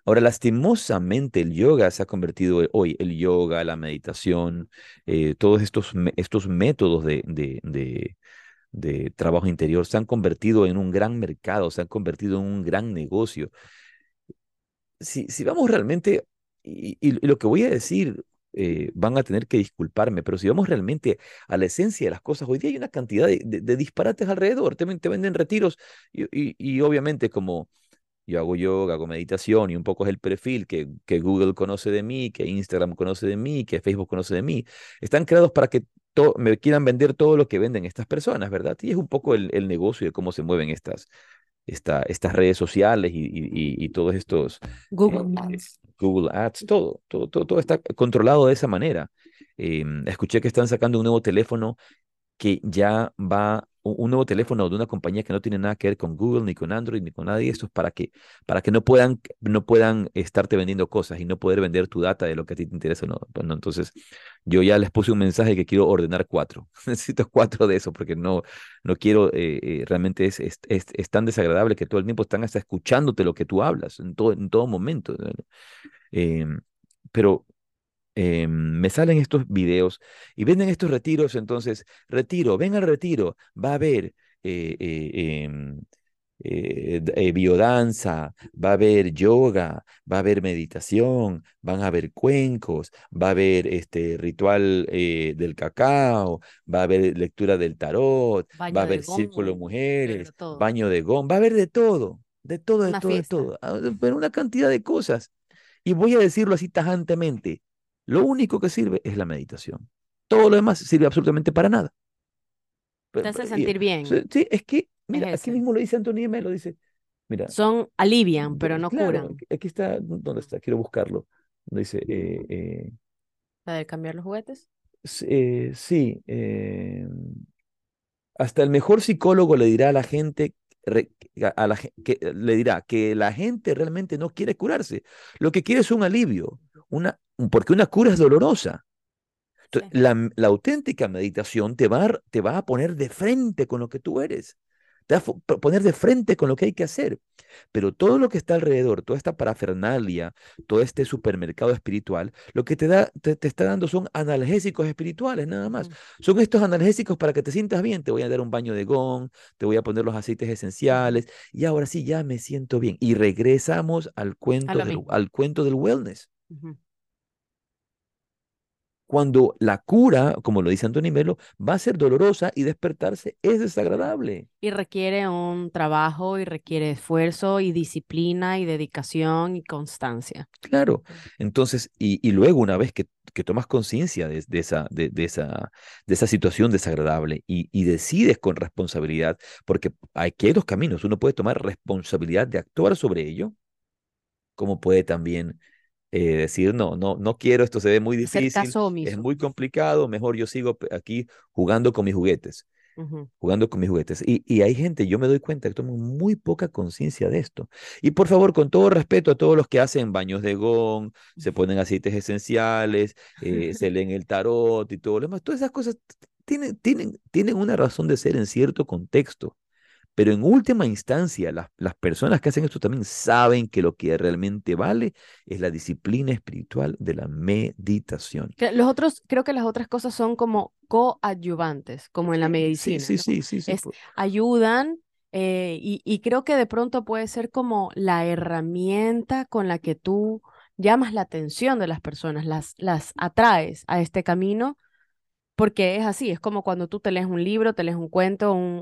Speaker 1: Ahora, lastimosamente el yoga se ha convertido hoy, el yoga, la meditación, eh, todos estos, estos métodos de, de, de, de trabajo interior se han convertido en un gran mercado, se han convertido en un gran negocio si, si vamos realmente, y, lo que voy a decir, eh, van a tener que disculparme, pero si vamos realmente a la esencia de las cosas, hoy día hay una cantidad de, disparates alrededor, te, te venden retiros y, obviamente como yo hago yoga, hago meditación y un poco es el perfil que, Google conoce de mí, que Instagram conoce de mí, que Facebook conoce de mí, están creados para que me quieran vender todo lo que venden estas personas, ¿verdad? Y es un poco el, el negocio de cómo se mueven estas, esta, estas redes sociales y, y, y- todos estos
Speaker 2: Google
Speaker 1: eh,
Speaker 2: Ads.
Speaker 1: Google Ads, todo, todo, todo, todo está controlado de esa manera. Em, escuché que están sacando un nuevo teléfono que ya va, un nuevo teléfono de una compañía que no tiene nada que ver con Google, ni con Android, ni con nada de esto, para que, para que no puedan, no puedan estarte vendiendo cosas y no poder vender tu data de lo que a ti te interesa. No, entonces, yo ya les puse un mensaje que quiero ordenar cuatro. Necesito cuatro de eso porque no, no quiero, eh, eh, realmente es, es, es, tan desagradable que todo el tiempo están hasta escuchándote lo que tú hablas en todo, en todo momento. Em, pero eh, me salen estos videos y venden estos retiros, entonces, retiro, ven al retiro, va a haber eh, eh, em, eh, eh, biodanza, va a haber yoga, va a haber meditación, van a haber cuencos, va a haber este ritual eh, del cacao, va a haber lectura del tarot, va a
Speaker 2: de
Speaker 1: haber círculo de
Speaker 2: de
Speaker 1: mujeres,
Speaker 2: todo.
Speaker 1: baño de gong, va a haber de todo, de todo, de
Speaker 2: Una
Speaker 1: todo, de todo, ah, pero una cantidad de cosas. Y voy a decirlo así tajantemente. Lo único que sirve es la meditación. Todo lo demás sirve absolutamente para nada. Pe-
Speaker 2: Te hace sentir bien.
Speaker 1: sí, es que,
Speaker 2: Es
Speaker 1: mira, aquí mismo lo dice Antonio Melo, dice, mira,
Speaker 2: Son, alivian, pero no
Speaker 1: claro,
Speaker 2: curan.
Speaker 1: aquí, está, ¿dónde está? Quiero buscarlo. Dice, eh, eh,
Speaker 2: La de cambiar los juguetes.
Speaker 1: eh, sí, hasta el mejor psicólogo le dirá a la gente, a la, que, le dirá que la gente realmente no quiere curarse. Lo que quiere es un alivio, una, porque una cura es dolorosa. Entonces,
Speaker 2: Sí.
Speaker 1: la, la auténtica meditación te va, a, te va a poner de frente con lo que tú eres, te va a poner de frente con lo que hay que hacer. Pero todo lo que está alrededor, toda esta parafernalia, todo este supermercado espiritual, lo que te da, te, te está dando son analgésicos espirituales, nada más.
Speaker 2: Mm,
Speaker 1: Son estos analgésicos para que te sientas bien. Te voy a dar un baño de gong, te voy a poner los aceites esenciales y ahora sí ya me siento bien. Y regresamos al cuento del, al cuento del wellness. Cuando la cura, como lo dice Antonio Melo, va a ser dolorosa y despertarse es desagradable.
Speaker 2: Y requiere un trabajo y requiere esfuerzo y disciplina y dedicación y constancia.
Speaker 1: Claro. Entonces, y, y luego una vez que, que tomas conciencia de, de esa, de, de esa, de esa situación desagradable y, y decides con responsabilidad, porque aquí hay dos caminos. Uno puede tomar responsabilidad de actuar sobre ello, como puede también eh, decir, no, no, no quiero, esto se ve muy difícil,
Speaker 2: caso
Speaker 1: es muy complicado, mejor yo sigo aquí jugando con mis juguetes, jugando con mis juguetes. Y, y hay gente, yo me doy cuenta que toman muy poca conciencia de esto. Y por favor, con todo respeto a todos los que hacen baños de gong, se ponen aceites esenciales, eh, se leen el tarot y todo lo demás, todas esas cosas tienen, tienen, tienen una razón de ser en cierto contexto. Pero en última instancia, las, las personas que hacen esto también saben que lo que realmente vale es la disciplina espiritual de la meditación.
Speaker 2: Los otros, creo que las otras cosas son como coadyuvantes, como en la medicina,
Speaker 1: sí,
Speaker 2: ¿no?
Speaker 1: sí, sí, sí.
Speaker 2: Es, ayudan eh, y, y creo que de pronto puede ser como la herramienta con la que tú llamas la atención de las personas, las, las atraes a este camino, porque es así, es como cuando tú te lees un libro, te lees un cuento, un,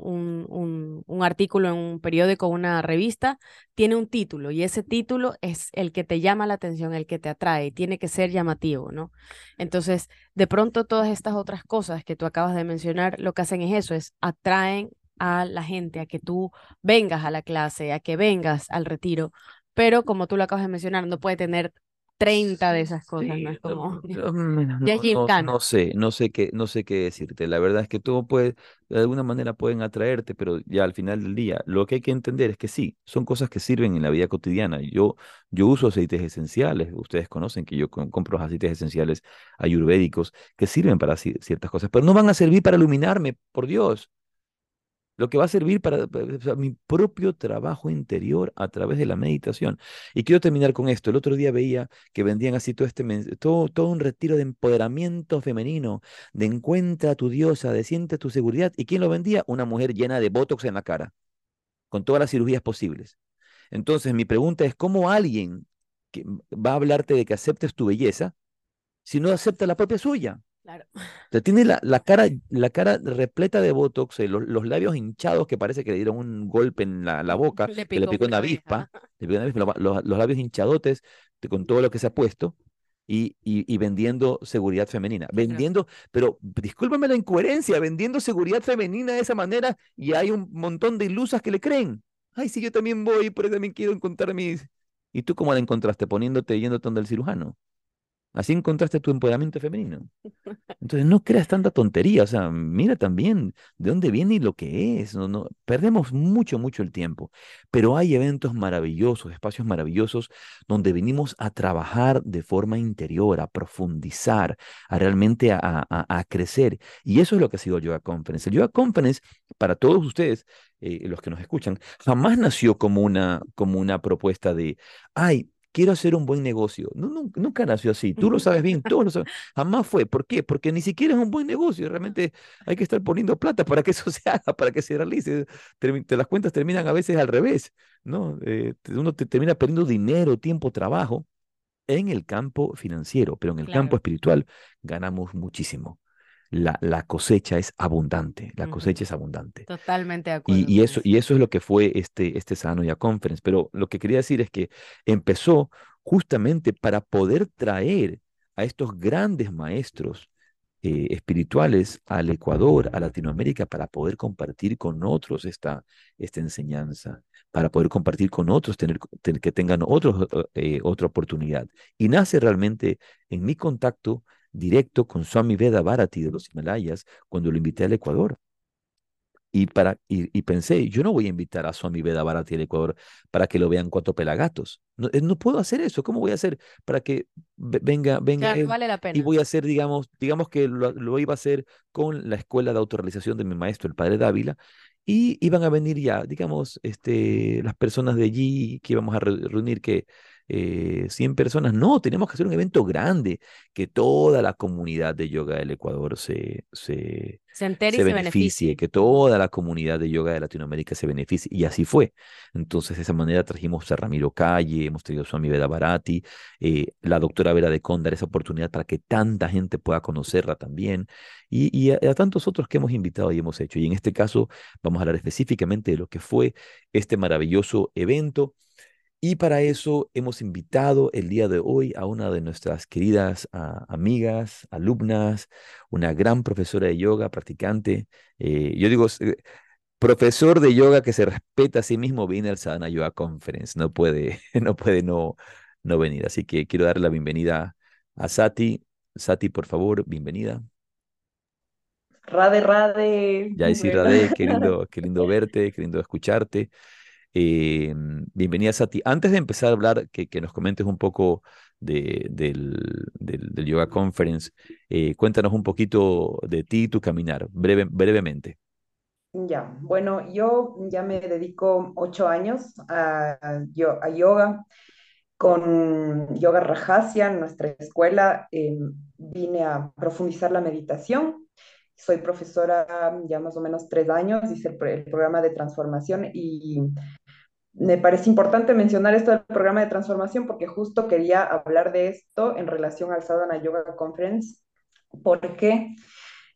Speaker 2: un, un, artículo en un periódico, una revista, tiene un título y ese título es el que te llama la atención, el que te atrae, tiene que ser llamativo, ¿no? Entonces, de pronto todas estas otras cosas que tú acabas de mencionar, lo que hacen es eso, es atraen a la gente a que tú vengas a la clase, a que vengas al retiro, pero como tú lo acabas de mencionar, no puede tener 30 de esas cosas, ¿no? Es como,
Speaker 1: no,
Speaker 2: ya
Speaker 1: no,
Speaker 2: es
Speaker 1: sé, no sé qué, no sé qué decirte. La verdad es que todo puede, de alguna manera pueden atraerte, pero ya al final del día, lo que hay que entender es que sí, son cosas que sirven en la vida cotidiana. Yo, yo uso aceites esenciales, ustedes conocen que yo com- compro aceites esenciales ayurvédicos que sirven para ci- ciertas cosas, pero no van a servir para iluminarme, por Dios. Lo que va a servir para, mi propio trabajo interior a través de la meditación. Y quiero terminar con esto. El otro día veía que vendían así todo este todo, todo un retiro de empoderamiento femenino, de encuentra a tu diosa, de siente tu seguridad. ¿Y quién lo vendía? Una mujer llena de botox en la cara, con todas las cirugías posibles. Entonces, mi pregunta es, ¿cómo alguien que va a hablarte de que aceptes tu belleza si no acepta la propia suya?
Speaker 2: Claro.
Speaker 1: O sea, tiene la, la cara, la cara repleta de botox, eh, los, los labios hinchados que parece que le dieron un golpe en la, la boca,
Speaker 2: Le
Speaker 1: que le
Speaker 2: picó
Speaker 1: picó una avispa, le picó una avispa, lo- los, los labios hinchadotes con todo lo que se ha puesto y, y, y vendiendo seguridad femenina.
Speaker 2: Claro.
Speaker 1: Vendiendo, pero discúlpame la incoherencia, vendiendo seguridad femenina de esa manera y hay un montón de ilusas que le creen. Ay, sí, yo también voy, pero también quiero encontrar mis... ¿Y tú cómo la encontraste? Poniéndote, yéndote donde el cirujano. Así encontraste tu empoderamiento femenino. Entonces no creas tanta tontería, o sea, mira también de dónde viene y lo que es. No, no, perdemos mucho, mucho el tiempo, pero hay eventos maravillosos, espacios maravillosos donde venimos a trabajar de forma interior, a profundizar, a realmente a, a- crecer. Y eso es lo que ha sido el Yoga Conference. El Yoga Conference, para todos ustedes, eh, los que nos escuchan, jamás nació como una, como una propuesta de, ay, quiero hacer un buen negocio. No, nun- nunca nació así. Tú lo sabes bien, todos lo saben. Jamás fue. ¿Por qué? Porque ni siquiera es un buen negocio. Realmente hay que estar poniendo plata para que eso se haga, para que se realice. Las cuentas terminan a veces al revés, ¿no? Eh, uno te termina perdiendo dinero, tiempo, trabajo en el campo financiero, pero en el campo
Speaker 2: Claro.
Speaker 1: espiritual ganamos muchísimo. La, la cosecha es abundante, la
Speaker 2: Ujú.
Speaker 1: cosecha es abundante.
Speaker 2: Totalmente de acuerdo
Speaker 1: Y, y eso. y eso es lo que fue este, este Sanoya Conference. Pero lo que quería decir es que empezó justamente para poder traer a estos grandes maestros eh, espirituales al Ecuador, a Latinoamérica, para poder compartir con otros esta, esta enseñanza, para poder compartir con otros, tener, tener- que tengan otros, eh, otra oportunidad. Y nace realmente en mi contacto directo con Swami Veda Bharati de los Himalayas cuando lo invité al Ecuador. Y, para, y, y pensé, yo no voy a invitar a Swami Veda Bharati al Ecuador para que lo vean cuatro pelagatos. No, eh, no puedo hacer eso. ¿Cómo voy a hacer para que ve- venga, venga
Speaker 2: Claro,
Speaker 1: él?
Speaker 2: vale la
Speaker 1: Y
Speaker 2: pena.
Speaker 1: voy a hacer, digamos, digamos que lo, lo iba a hacer con la escuela de autorrealización de mi maestro, el padre Dávila, y iban a venir ya, digamos, este, las personas de allí que íbamos a re- reunir, que eh, 100 personas. No, tenemos que hacer un evento grande, que toda la comunidad de yoga del Ecuador se, se,
Speaker 2: Se entere
Speaker 1: se
Speaker 2: y se
Speaker 1: beneficie,
Speaker 2: beneficie.
Speaker 1: que toda la comunidad de yoga de Latinoamérica se beneficie. Y así fue. Entonces, de esa manera trajimos a Ramiro Calle, hemos traído a Swami Veda Bharati, eh, la doctora Vera de Condar, esa oportunidad para que tanta gente pueda conocerla también, y, y a, a tantos otros que hemos invitado y hemos hecho. Y en este caso, vamos a hablar específicamente de lo que fue este maravilloso evento. Y para eso hemos invitado el día de hoy a una de nuestras queridas ah, amigas, alumnas, una gran profesora de yoga, practicante. eh, yo digo, eh, profesor de yoga que se respeta a sí mismo, viene al Sadhana Yoga Conference. No puede, no puede no, no venir. Así que quiero darle la bienvenida a Sati. Sati, por favor, bienvenida.
Speaker 3: Rade, Rade.
Speaker 1: Ya sí, Rade, qué lindo, qué lindo verte, qué lindo escucharte. Eh, bienvenida, Sati. Antes de empezar a hablar, que, que nos comentes un poco de, del, del, Yoga Conference, eh, cuéntanos un poquito de ti y tu caminar, breve, brevemente.
Speaker 3: Ya, bueno, yo ya me dedico ocho años a, a yoga con Yoga Rajasya en nuestra escuela. Em, vine a profundizar la meditación. Soy profesora ya más o menos tres años, hice el programa de transformación y me parece importante mencionar esto del programa de transformación porque justo quería hablar de esto en relación al Sadhana Yoga Conference, porque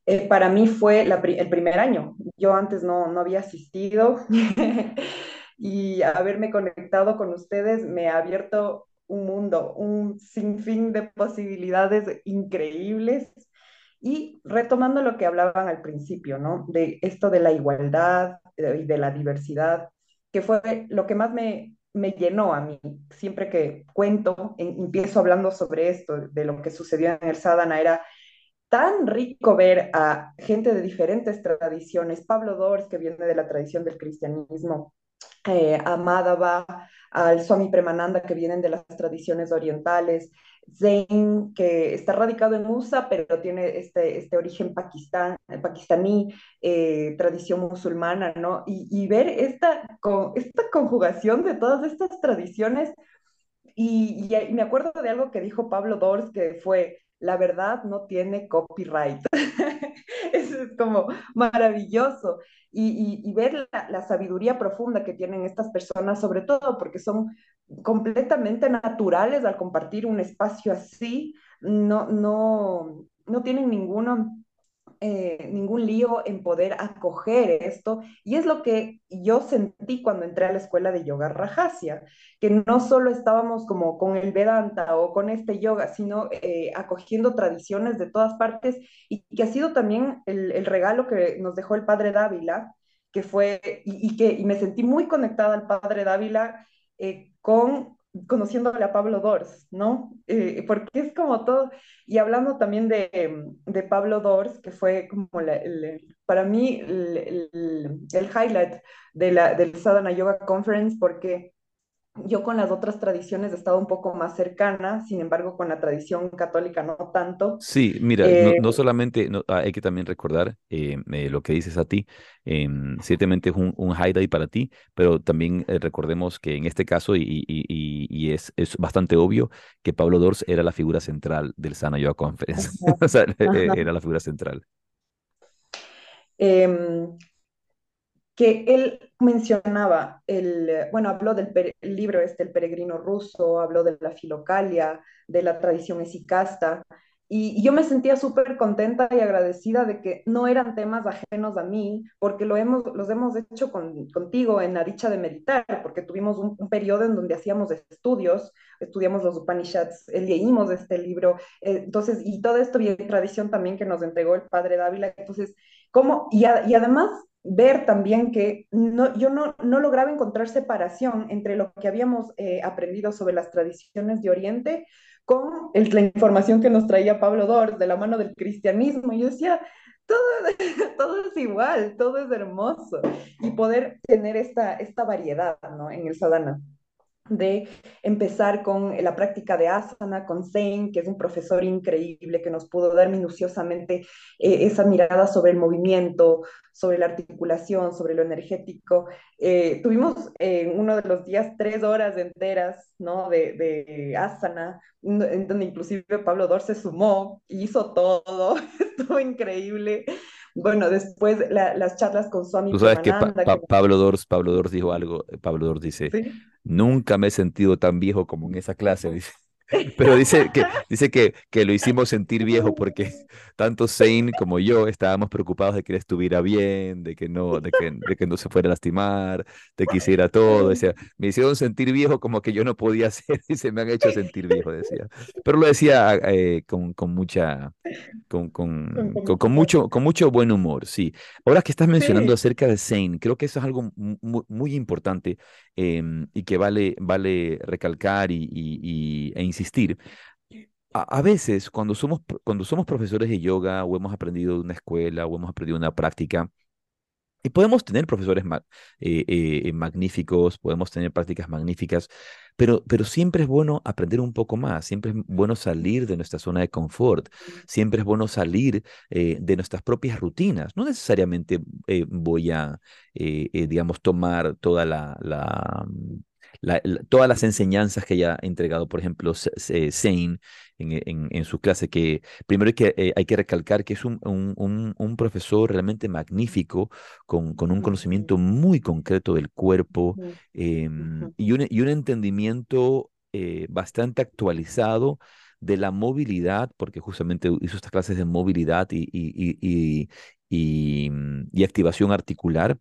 Speaker 3: eh, para mí fue el primer año. Yo antes no, no había asistido y haberme conectado con ustedes me ha abierto un mundo, un sinfín de posibilidades increíbles. Y retomando lo que hablaban al principio, ¿no? De esto de la igualdad eh, y de la diversidad, que fue lo que más me, me llenó a mí. Siempre que cuento, empiezo hablando sobre esto, de lo que sucedió en el Sadhana, era tan rico ver a gente de diferentes tradiciones, Pablo Dors, que viene de la tradición del cristianismo, eh, a Madhava, al Swami Premananda, que vienen de las tradiciones orientales, Zain, que está radicado en USA, pero tiene este, este origen pakistán, pakistaní, eh, tradición musulmana, ¿no? Y, y ver esta, con, esta conjugación de todas estas tradiciones. Y, y, me acuerdo de algo que dijo Pablo Dors, que fue, la verdad no tiene copyright. Eso es como maravilloso. Y, ver la, la, sabiduría profunda que tienen estas personas, sobre todo porque son completamente naturales al compartir un espacio así, no, no, no tienen ninguno eh, ningún lío en poder acoger esto. Y es lo que yo sentí cuando entré a la escuela de yoga Rajasya, que no solo estábamos como con el Vedanta o con este yoga, sino eh, acogiendo tradiciones de todas partes y que ha sido también el, regalo que nos dejó el padre Dávila, que fue, y, que me sentí muy conectada al padre Dávila eh, con conociéndole a Pablo Dors, ¿no? Eh, porque es como todo, y hablando también de, de Pablo Dors, que fue como para mí el, el, el, highlight de la, del Sadhana Yoga Conference, porque yo con las otras tradiciones he estado un poco más cercana, sin embargo con la tradición católica no tanto.
Speaker 1: Sí, mira, eh, no, no, solamente no, ah, hay que también recordar eh, eh, lo que dices a ti, eh, ciertamente es un, un, highlight para ti, pero también eh, recordemos que en este caso, y, y, y, y, es, es bastante obvio, que Pablo Dors era la figura central del Sana Yoga Conference, o sea, era la figura central.
Speaker 3: Eh, que él mencionaba, el, bueno, habló del el libro este, El peregrino ruso, habló de la filocalia, de la tradición esicasta, y, yo me sentía súper contenta y agradecida de que no eran temas ajenos a mí, porque lo hemos, los hemos hecho con, contigo en la dicha de meditar, porque tuvimos un, un, periodo en donde hacíamos estudios, estudiamos los Upanishads, leímos este libro, eh, entonces, y todo esto viene tradición también que nos entregó el padre Dávila, entonces, ¿cómo? Y además ver también que no, yo no, no, lograba encontrar separación entre lo que habíamos eh, aprendido sobre las tradiciones de Oriente con la información que nos traía Pablo Dors de la mano del cristianismo. Y yo decía, todo, todo es igual, todo es hermoso. Y poder tener esta, esta variedad ¿no? en el sadhana de empezar con la práctica de asana, con Zain, que es un profesor increíble que nos pudo dar minuciosamente eh, esa mirada sobre el movimiento, sobre la articulación, sobre lo energético. Eh, tuvimos en uno de los días tres horas enteras ¿no? de, de asana, donde inclusive Pablo Dor se sumó hizo todo, estuvo increíble. Bueno, después la, las charlas con Swami
Speaker 1: Tú sabes que, pa pa que, Pablo Dors, Pablo Dors dijo algo, Pablo Dors dice, ¿Sí? nunca me he sentido tan viejo como en esa clase, dice. Pero dice que, dice que, que lo hicimos sentir viejo porque tanto Zane como yo estábamos preocupados de que él estuviera bien, de que no, de que, de que no se fuera a lastimar, de que hiciera todo. Decía, me hicieron sentir viejo como que yo no podía hacer y se me han hecho sentir viejo, decía. Pero lo decía eh, con, con mucha, con, con, con, mucho, con mucho buen humor, sí. Ahora que estás mencionando
Speaker 3: Sí.
Speaker 1: acerca de Zane, creo que eso es algo mu- mu- muy, importante em, y que vale, vale recalcar y, e insistir. A, a veces, cuando somos, cuando somos profesores de yoga o hemos aprendido de una escuela o hemos aprendido una práctica, y podemos tener profesores eh, eh, magníficos, podemos tener prácticas magníficas, pero, pero siempre es bueno aprender un poco más, siempre es bueno salir de nuestra zona de confort, siempre es bueno salir eh, de nuestras propias rutinas. No necesariamente voy a, digamos, tomar todas las enseñanzas que haya entregado, por ejemplo, Zane en, en, en su clase, que primero hay que, eh, hay que recalcar que es un, un, profesor realmente magnífico con, con un conocimiento muy concreto del cuerpo em, y, un, y un entendimiento eh, bastante actualizado de la movilidad, porque justamente hizo estas clases de movilidad y, y, y, y, mm, y activación articular.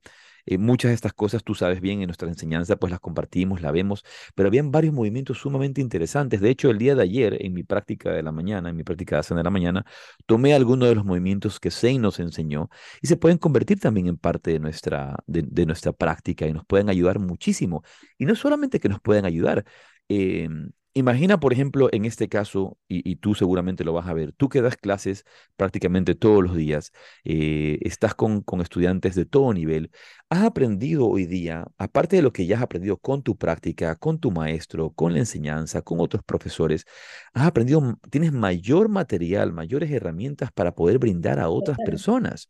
Speaker 1: Eh, muchas de estas cosas, tú sabes bien, en nuestra enseñanza, pues las compartimos, la vemos, pero habían varios movimientos sumamente interesantes. De hecho, el día de ayer, en mi práctica de la mañana, en mi práctica de asana de la mañana, tomé algunos de los movimientos que Sein nos enseñó y se pueden convertir también en parte de nuestra, de, nuestra práctica y nos pueden ayudar muchísimo. Y no solamente que nos pueden ayudar, eh, imagina, por ejemplo, en este caso, y, y tú seguramente lo vas a ver, tú que das clases prácticamente todos los días, eh, estás con, con estudiantes de todo nivel, has aprendido hoy día, aparte de lo que ya has aprendido con tu práctica, con tu maestro, con la enseñanza, con otros profesores, has aprendido, tienes mayor material, mayores herramientas para poder brindar a otras personas.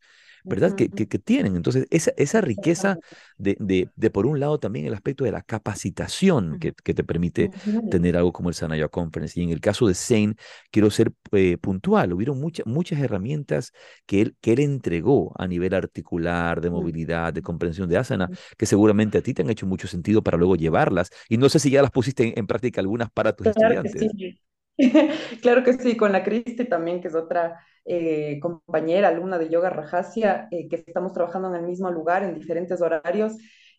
Speaker 1: ¿Verdad? Que, que, que tienen. Entonces, esa, esa riqueza de, de, de, por un lado, también el aspecto de la capacitación que, que te permite tener algo como el Sanaya Conference. Y en el caso de Zane, quiero ser eh, puntual. Hubieron muchas muchas herramientas que él, que él entregó a nivel articular, de movilidad, de comprensión de asana, que seguramente a ti te han hecho mucho sentido para luego llevarlas. Y no sé si ya las pusiste en, en práctica algunas para tus
Speaker 3: Claro que
Speaker 1: estudiantes.
Speaker 3: sí. Claro que sí, con la Cristi también, que es otra eh, compañera, alumna de yoga Rajasya, eh, que estamos trabajando en el mismo lugar, en diferentes horarios.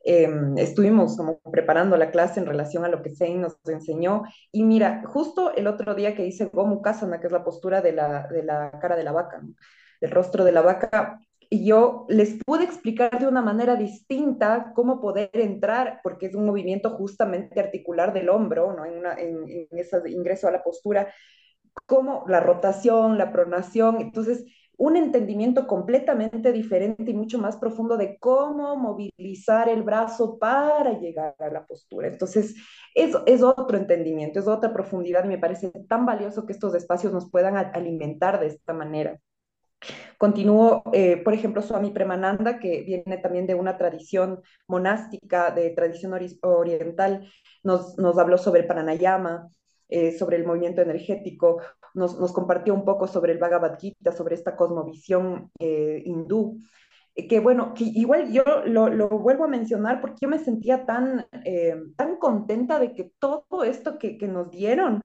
Speaker 3: eh, estuvimos como preparando la clase en relación a lo que Sein nos enseñó. Y mira, justo el otro día que hice Gomu Kasana, que es la postura de la, de la cara de la vaca, ¿no? del rostro de la vaca, y yo les pude explicar de una manera distinta cómo poder entrar, porque es un movimiento justamente articular del hombro, ¿no? En, ese ingreso a la postura, como la rotación, la pronación, entonces un entendimiento completamente diferente y mucho más profundo de cómo movilizar el brazo para llegar a la postura. Entonces, es, es otro entendimiento, es otra profundidad y me parece tan valioso que estos espacios nos puedan alimentar de esta manera. Continúo, eh, por ejemplo, Swami Premananda, que viene también de una tradición monástica, de tradición ori oriental, nos, nos, habló sobre el pranayama, eh, sobre el movimiento energético, nos, nos, compartió un poco sobre el Bhagavad Gita, sobre esta cosmovisión eh, hindú, que bueno, igual yo lo, lo, vuelvo a mencionar porque yo me sentía tan, eh, tan contenta de que todo esto que, que nos dieron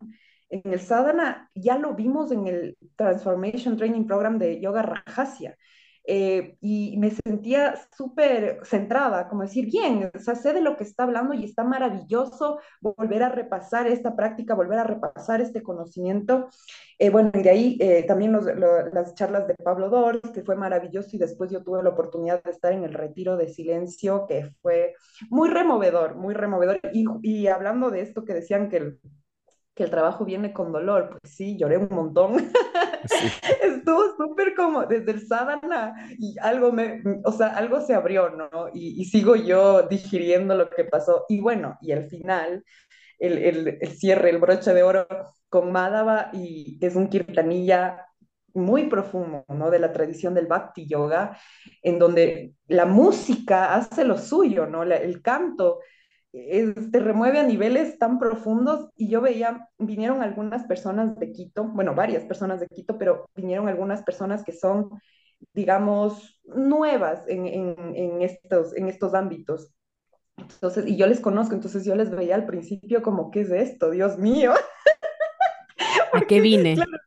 Speaker 3: en el sadhana ya lo vimos en el Transformation Training Program de Yoga Rajasya. Eh, y me sentía súper centrada, como decir, bien, o sea, sé de lo que está hablando y está maravilloso volver a repasar esta práctica, volver a repasar este conocimiento. Eh, bueno, de ahí eh, también las charlas de Pablo Dors, que fue maravilloso, y después yo tuve la oportunidad de estar en el retiro de silencio, que fue muy removedor, muy removedor. Y, y hablando de esto que decían que el, que el trabajo viene con dolor, pues sí, lloré un montón. Sí. Estuvo súper como desde el sadhana y algo me, o sea, algo se abrió, ¿no? Y, y, sigo yo digiriendo lo que pasó. Y bueno, y al final, el, el, el cierre, el broche de oro con Madhava, y es un kirtanilla muy profundo, ¿no? De la tradición del Bhakti Yoga, en donde la música hace lo suyo, ¿no? La, el canto te remueve a niveles tan profundos y yo veía, vinieron algunas personas de Quito, bueno, varias personas de Quito, pero vinieron algunas personas que son, digamos, nuevas en, en, en estos, en estos ámbitos. Entonces, y yo les conozco, entonces yo les veía al principio como, ¿qué es esto? Dios mío.
Speaker 2: ¿A qué vine?
Speaker 3: Claro,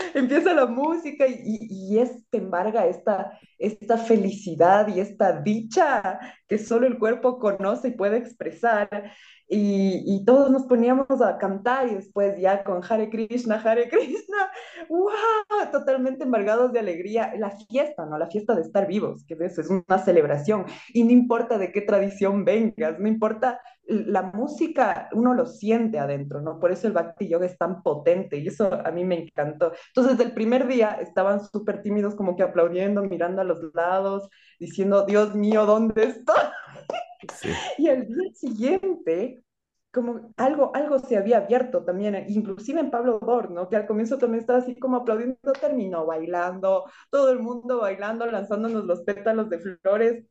Speaker 3: empieza la música y, y, y es, te embarga esta, esta felicidad y esta dicha que solo el cuerpo conoce y puede expresar. Y, y todos nos poníamos a cantar y después ya con Hare Krishna, Hare Krishna, ¡wow! Totalmente embargados de alegría. La fiesta, ¿no? La fiesta de estar vivos, que eso es una celebración. Y no importa de qué tradición vengas, no importa la música, uno lo siente adentro, ¿no? Por eso el Bhakti Yoga es tan potente y eso a mí me encantó. Entonces, del primer día estaban súper tímidos, como que aplaudiendo, mirando a los lados, diciendo, Dios mío, ¿dónde estoy?
Speaker 1: Sí.
Speaker 3: Y al día siguiente, como algo, algo se había abierto también, inclusive en Pablo Dor, ¿no? Que al comienzo también estaba así como aplaudiendo, terminó bailando, todo el mundo bailando, lanzándonos los pétalos de flores,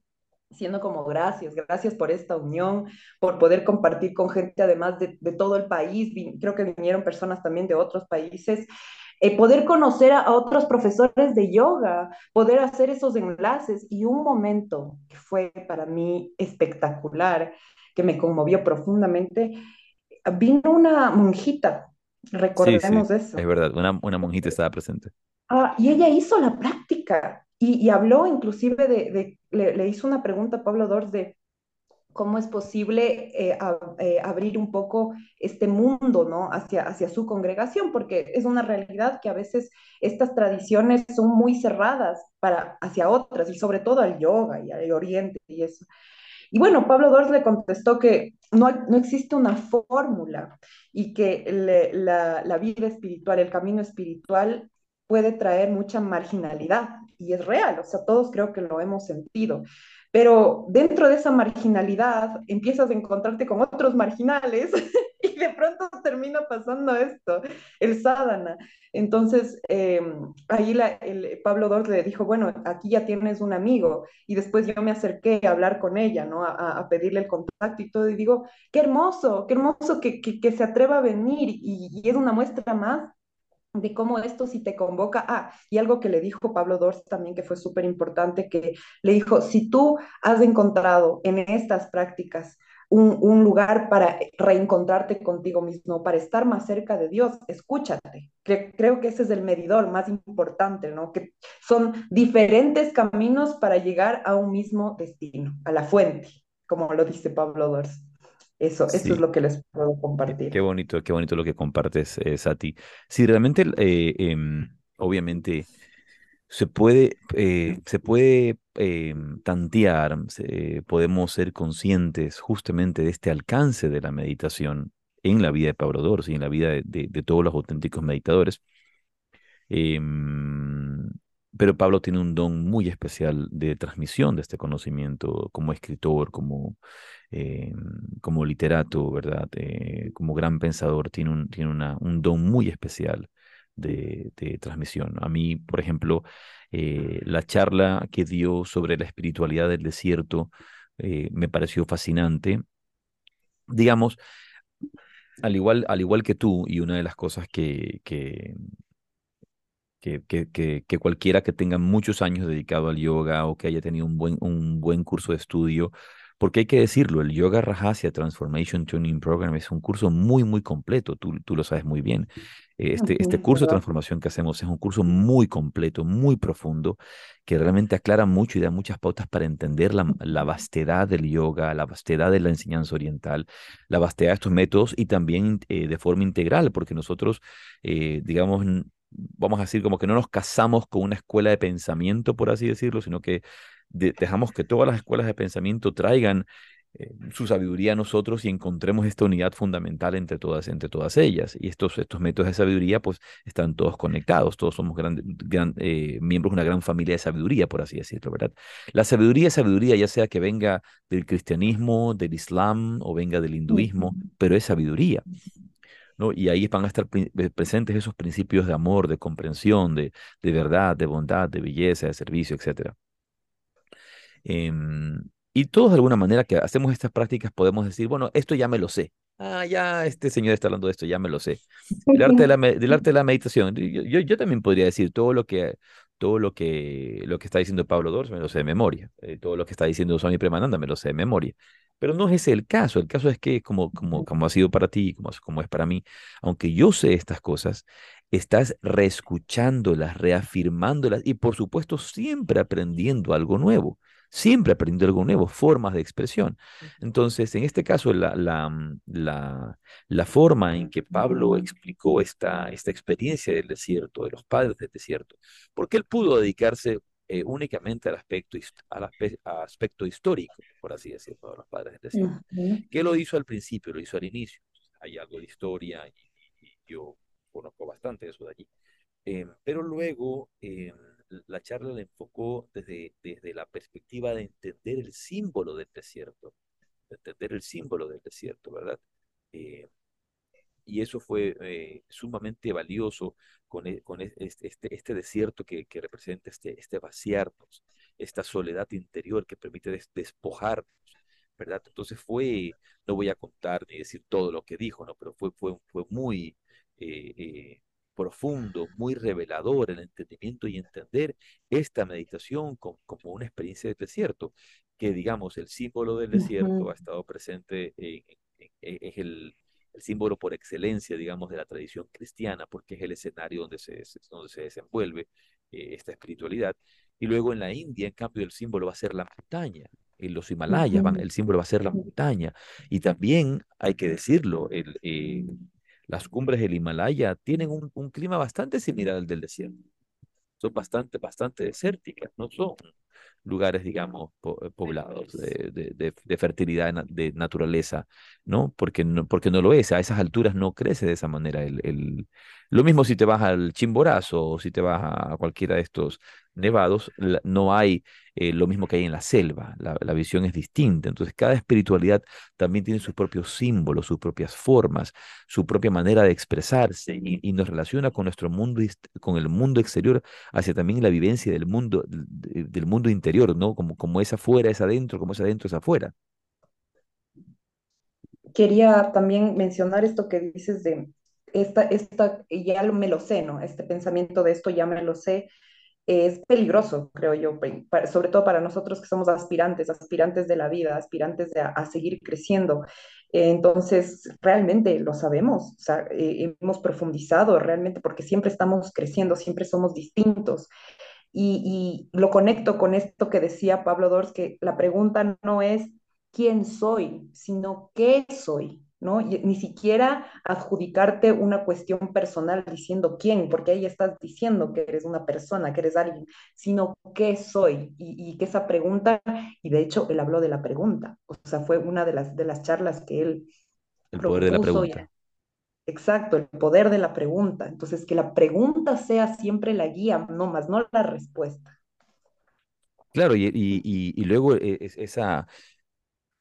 Speaker 3: siendo como gracias, gracias por esta unión, por poder compartir con gente además de, de todo el país, creo que vinieron personas también de otros países, eh, poder conocer a, a, otros profesores de yoga, poder hacer esos enlaces. Y un momento que fue para mí espectacular, que me conmovió profundamente, vino una monjita, recordemos
Speaker 1: sí, sí,
Speaker 3: eso.
Speaker 1: es verdad, una, una monjita estaba presente.
Speaker 3: Ah, y ella hizo la práctica y, habló inclusive de, le, hizo una pregunta a Pablo Dors de cómo es posible eh, eh, abrir un poco este mundo, ¿no? Hacia, hacia su congregación, porque es una realidad que a veces estas tradiciones son muy cerradas para, hacia otras, y sobre todo al yoga y al oriente y eso. Y bueno, Pablo Dors le contestó que no, no existe una fórmula y que la vida espiritual, el camino espiritual puede traer mucha marginalidad y es real, o sea, todos creo que lo hemos sentido. Pero dentro de esa marginalidad empiezas a encontrarte con otros marginales y de pronto termina pasando esto, el sadhana. Entonces, eh, ahí la, el, Pablo Dort le dijo, bueno, aquí ya tienes un amigo. Y después yo me acerqué a hablar con ella, ¿no? A, pedirle el contacto y todo. Y digo, qué hermoso, qué hermoso que, que, se atreva a venir. Y es una muestra más de cómo esto si te convoca, ah, y algo que le dijo Pablo Dors también que fue súper importante, que le dijo, si tú has encontrado en estas prácticas un, un, lugar para reencontrarte contigo mismo, para estar más cerca de Dios, escúchate. Cre creo que ese es el medidor más importante, ¿no? Que son diferentes caminos para llegar a un mismo destino, a la fuente, como lo dice Pablo Dors. Eso,
Speaker 1: Sí,
Speaker 3: eso es lo que les puedo
Speaker 1: qué, qué
Speaker 3: compartir.
Speaker 1: bonito, qué bonito lo que compartes, eh, Sati. Sí, realmente, eh, em, obviamente, se puede, eh, se puede em, tantear, podemos ser conscientes justamente de este alcance de la meditación en la vida de Pablo Dorsi, en la vida de, de- de todos los auténticos meditadores. Pero Pablo tiene un don muy especial de transmisión de este conocimiento como escritor, como, em, como literato, ¿verdad? Eh, como gran pensador, tiene un, tiene una, un don muy especial de, transmisión. A mí, por ejemplo, eh, la charla que dio sobre la espiritualidad del desierto eh, me pareció fascinante. Digamos, al igual, al igual que tú, y una de las cosas que, que, que, que, que, que cualquiera que tenga muchos años dedicado al yoga o que haya tenido un buen, un buen curso de estudio, porque hay que decirlo, el Yoga Rajasya Transformation Tuning Program es un curso muy, muy completo, tú, tú lo sabes muy bien. Este, este
Speaker 3: Ujú,
Speaker 1: curso de transformación que hacemos es un curso muy completo, muy profundo, que realmente aclara mucho y da muchas pautas para entender la, la vastedad del yoga, la vastedad de la enseñanza oriental, la vastedad de estos métodos y también eh, de forma integral, porque nosotros, eh, digamos, vamos a decir como que no nos casamos con una escuela de pensamiento, por así decirlo, sino que de- dejamos que todas las escuelas de pensamiento traigan eh, su sabiduría a nosotros y encontremos esta unidad fundamental entre todas, entre todas ellas. Y estos, estos métodos de sabiduría, pues, están todos conectados, todos somos gran- gran- eh, miembros de una gran familia de sabiduría, por así decirlo, ¿verdad? La sabiduría es sabiduría, ya sea que venga del cristianismo, del islam o venga del hinduismo, pero es sabiduría. ¿No? Y ahí van a estar eh, presentes esos principios de amor, de comprensión, de, de verdad, de bondad, de belleza, de servicio, etcétera. Em, y todos de alguna manera que hacemos estas prácticas podemos decir, bueno, esto ya me lo sé. Ah, ya este señor está hablando de esto, ya me lo sé. Del arte de la meditación. Yo, yo, también podría decir todo lo que, todo lo que, lo que está diciendo Pablo Dors, me lo sé de memoria. Eh, todo lo que está diciendo Swami Premananda, me lo sé de memoria. Pero no es ese el caso. El caso es que, como, como, como ha sido para ti, como, como es para mí, aunque yo sé estas cosas, estás reescuchándolas, reafirmándolas y, por supuesto, siempre aprendiendo algo nuevo. Siempre aprendiendo algo nuevo, formas de expresión. Entonces, en este caso, la, la, mm, la, la forma en que Pablo explicó esta, esta experiencia del desierto, de los padres del desierto, porque él pudo dedicarse eh, únicamente al aspecto, al aspecto histórico, por así decirlo, de los padres del desierto. ¿Qué lo hizo al principio? Lo hizo al inicio. Hay algo de historia y, yo conozco bastante eso de allí. Eh, pero luego eh, la charla la enfocó desde, desde la perspectiva de entender el símbolo del desierto, de entender el símbolo del desierto, ¿verdad? Y eso fue eh, sumamente valioso con, e, con este, este, este, desierto que, que, representa este, este vaciarnos, esta soledad interior que permite despojarnos, ¿verdad? Entonces fue, no voy a contar ni decir todo lo que dijo, ¿no? Pero fue, fue, fue muy eh, eh, profundo, muy revelador el entendimiento y entender esta meditación como, como una experiencia de desierto, que digamos el símbolo del desierto ha estado presente en, es el el símbolo por excelencia, digamos, de la tradición cristiana, porque es el escenario donde se, donde se desenvuelve eh, esta espiritualidad. Y luego en la India, en cambio, el símbolo va a ser la montaña. En los Himalayas, van, el símbolo va a ser la montaña. Y también, hay que decirlo, el, eh, las cumbres del Himalaya tienen un, un, clima bastante similar al del desierto. Son bastante, bastante desérticas, no son lugares, digamos, eh, poblados de, de, fertilidad de naturaleza, ¿no? Porque, ¿no? porque no lo es, a esas alturas no crece de esa manera. El, el... Lo mismo si te vas al Chimborazo o si te vas a cualquiera de estos nevados, no hay eh, lo mismo que hay en la selva, la, visión es distinta. Entonces, cada espiritualidad también tiene sus propios símbolos, sus propias formas, su propia manera de expresarse y, nos relaciona con nuestro mundo, con el mundo exterior, hacia también la vivencia del mundo, del mundo interior, ¿no? Como, como es afuera, es adentro, como es adentro, es afuera.
Speaker 3: Quería también mencionar esto que dices de esta, esta, ya me lo sé, ¿no? Este pensamiento de esto ya me lo sé, es peligroso, creo yo, sobre todo para nosotros que somos aspirantes, aspirantes de la vida, aspirantes a, seguir creciendo. Entonces, realmente lo sabemos, o sea, eh, hemos profundizado realmente porque siempre estamos creciendo, siempre somos distintos. Y, y, lo conecto con esto que decía Pablo Dors, que la pregunta no es quién soy, sino qué soy. ¿no? ni siquiera adjudicarte una cuestión personal diciendo quién, porque ahí estás diciendo que eres una persona, que eres alguien, sino qué soy. Y, que esa pregunta, y de hecho él habló de la pregunta, o sea, fue una de las, de las charlas que él...
Speaker 1: El poder de la pregunta.
Speaker 3: Exacto, el poder de la pregunta. Entonces, que la pregunta sea siempre la guía, no más, no la respuesta.
Speaker 1: Claro, y, luego eh, esa,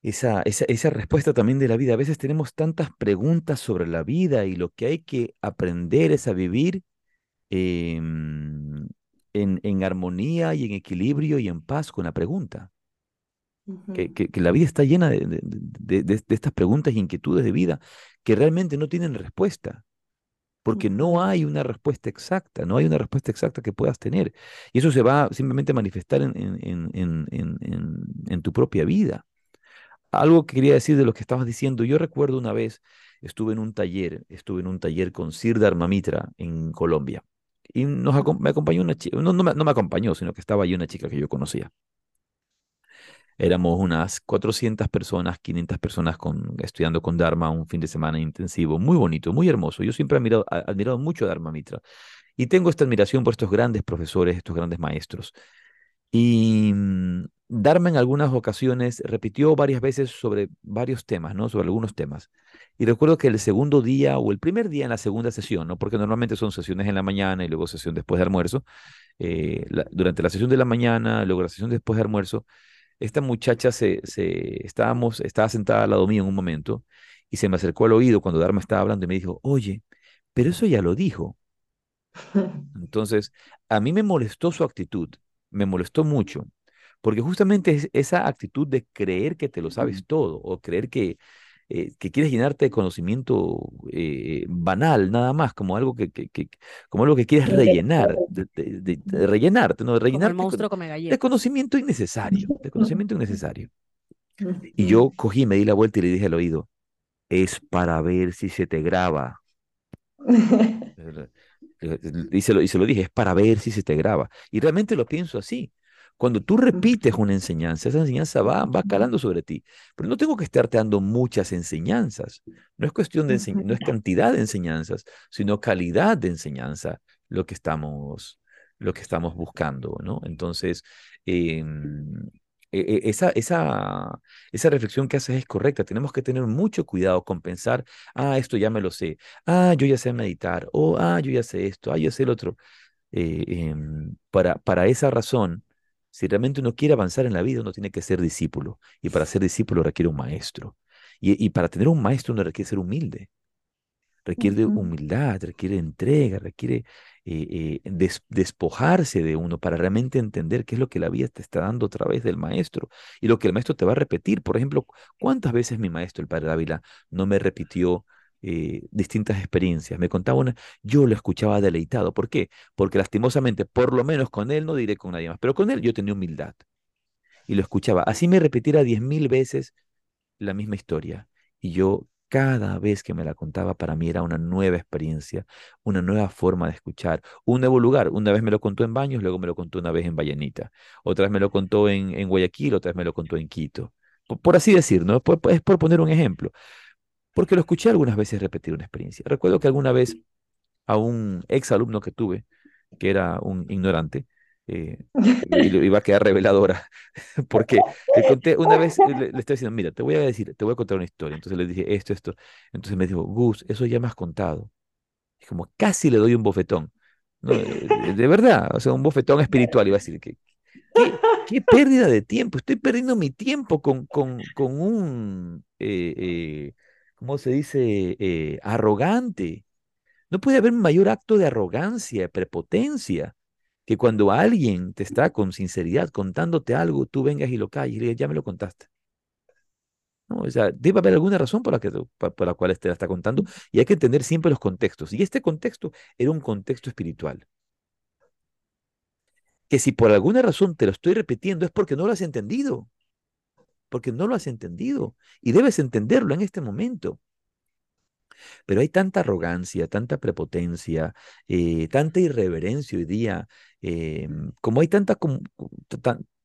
Speaker 1: esa, esa, esa, respuesta también de la vida. A veces tenemos tantas preguntas sobre la vida y lo que hay que aprender es a vivir em, en, armonía y en equilibrio y en paz con la pregunta. Que, que, la vida está llena de, de, de, estas preguntas e inquietudes de vida que realmente no tienen respuesta. Porque no hay una respuesta exacta, no hay una respuesta exacta que puedas tener. Y eso se va simplemente a manifestar en, en, en, en tu propia vida algo que quería decir de lo que estabas diciendo, yo recuerdo una vez, estuve en un taller, estuve en un taller con Sir Dharmamitra en Colombia, y nos, me acompañó una chica, no, no, me, acompañó, sino que estaba allí una chica que yo conocía. Éramos unas 400 personas, 500 personas con, estudiando con Dharma un fin de semana intensivo, muy bonito, muy hermoso. Yo siempre he admirado, admirado mucho a Dharma Mitra y tengo esta admiración por estos grandes profesores, estos grandes maestros. Y mm, Dharma en algunas ocasiones repitió varias veces sobre varios temas, ¿no? Sobre algunos temas. Y recuerdo que el segundo día o el primer día en la segunda sesión, ¿no? Porque normalmente son sesiones en la mañana y luego sesión después de almuerzo. Eh, durante la sesión de la mañana, luego la sesión después de almuerzo, esta muchacha se, se, estábamos, estaba sentada al lado mío en un momento y se me acercó al oído cuando Dharma estaba hablando y me dijo, oye, pero eso ya lo dijo. Entonces, a mí me molestó su actitud, me molestó mucho porque justamente es esa actitud de creer que te lo sabes todo o creer que, eh, que quieres llenarte de conocimiento eh, banal, nada más, como algo que, que, como algo que quieres rellenar, de, rellenarte, ¿no? De rellenarte
Speaker 2: monstruo come
Speaker 1: de conocimiento innecesario, de conocimiento innecesario. Y yo cogí, me di la vuelta y le dije al oído, es para ver si se te graba. Y se, lo, y se lo dije, es para ver si se te graba. Y realmente lo pienso así. Cuando tú repites una enseñanza, esa enseñanza va, va calando sobre ti. Pero no tengo que estarte dando muchas enseñanzas. No es cuestión de no es cantidad de enseñanzas, sino calidad de enseñanza lo que estamos, lo que estamos buscando, ¿no? Entonces, em, e, e, esa, esa, esa reflexión que haces es correcta. Tenemos que tener mucho cuidado con pensar, ah, esto ya me lo sé, ah, yo ya sé meditar, o ah, yo ya sé esto, ah, yo sé el otro. Eh, em, para, para esa razón, si realmente uno quiere avanzar en la vida, uno tiene que ser discípulo. Y para ser discípulo requiere un maestro. Y, y para tener un maestro uno requiere ser humilde. Requiere de humildad, requiere entrega, requiere eh, eh, despojarse de uno para realmente entender qué es lo que la vida te está dando a través del maestro y lo que el maestro te va a repetir. Por ejemplo, ¿cuántas veces mi maestro, el padre Dávila, no me repitió eh, distintas experiencias. Me contaba una, yo lo escuchaba deleitado. ¿Por qué? Porque lastimosamente, por lo menos con él, no diré con nadie más, pero con él yo tenía humildad y lo escuchaba. Así me repitiera diez mil veces la misma historia y yo cada vez que me la contaba para mí era una nueva experiencia, una nueva forma de escuchar, un nuevo lugar. Una vez me lo contó en Baños, luego me lo contó una vez en Vallenita, otra vez me lo contó en, en Guayaquil, otra vez me lo contó en Quito. Por, así decir, ¿no? es por poner un ejemplo porque lo escuché algunas veces repetir una experiencia. Recuerdo que alguna vez a un ex alumno que tuve, que era un ignorante, eh, y iba a quedar reveladora, porque le conté una vez, le, le estaba diciendo, mira, te voy a decir, te voy a contar una historia. Entonces le dije esto, esto. Entonces me dijo, Gus, eso ya me has contado. Y como casi le doy un bofetón. de, de, verdad, o sea, un bofetón espiritual. Iba a decir, que qué, pérdida de tiempo. Estoy perdiendo mi tiempo con, con, con un... Eh, eh, ¿cómo se dice? Eh, arrogante. No puede haber mayor acto de arrogancia, prepotencia, que cuando alguien te está con sinceridad contándote algo, tú vengas y lo calles y le digas, ya me lo contaste. No, o sea, debe haber alguna razón por la, que, por la cual te la está contando y hay que entender siempre los contextos. Y este contexto era un contexto espiritual. Que si por alguna razón te lo estoy repitiendo es porque no lo has entendido porque no lo has entendido y debes entenderlo en este momento. Pero hay tanta arrogancia, tanta prepotencia, eh, tanta irreverencia hoy día, em, como hay tanta,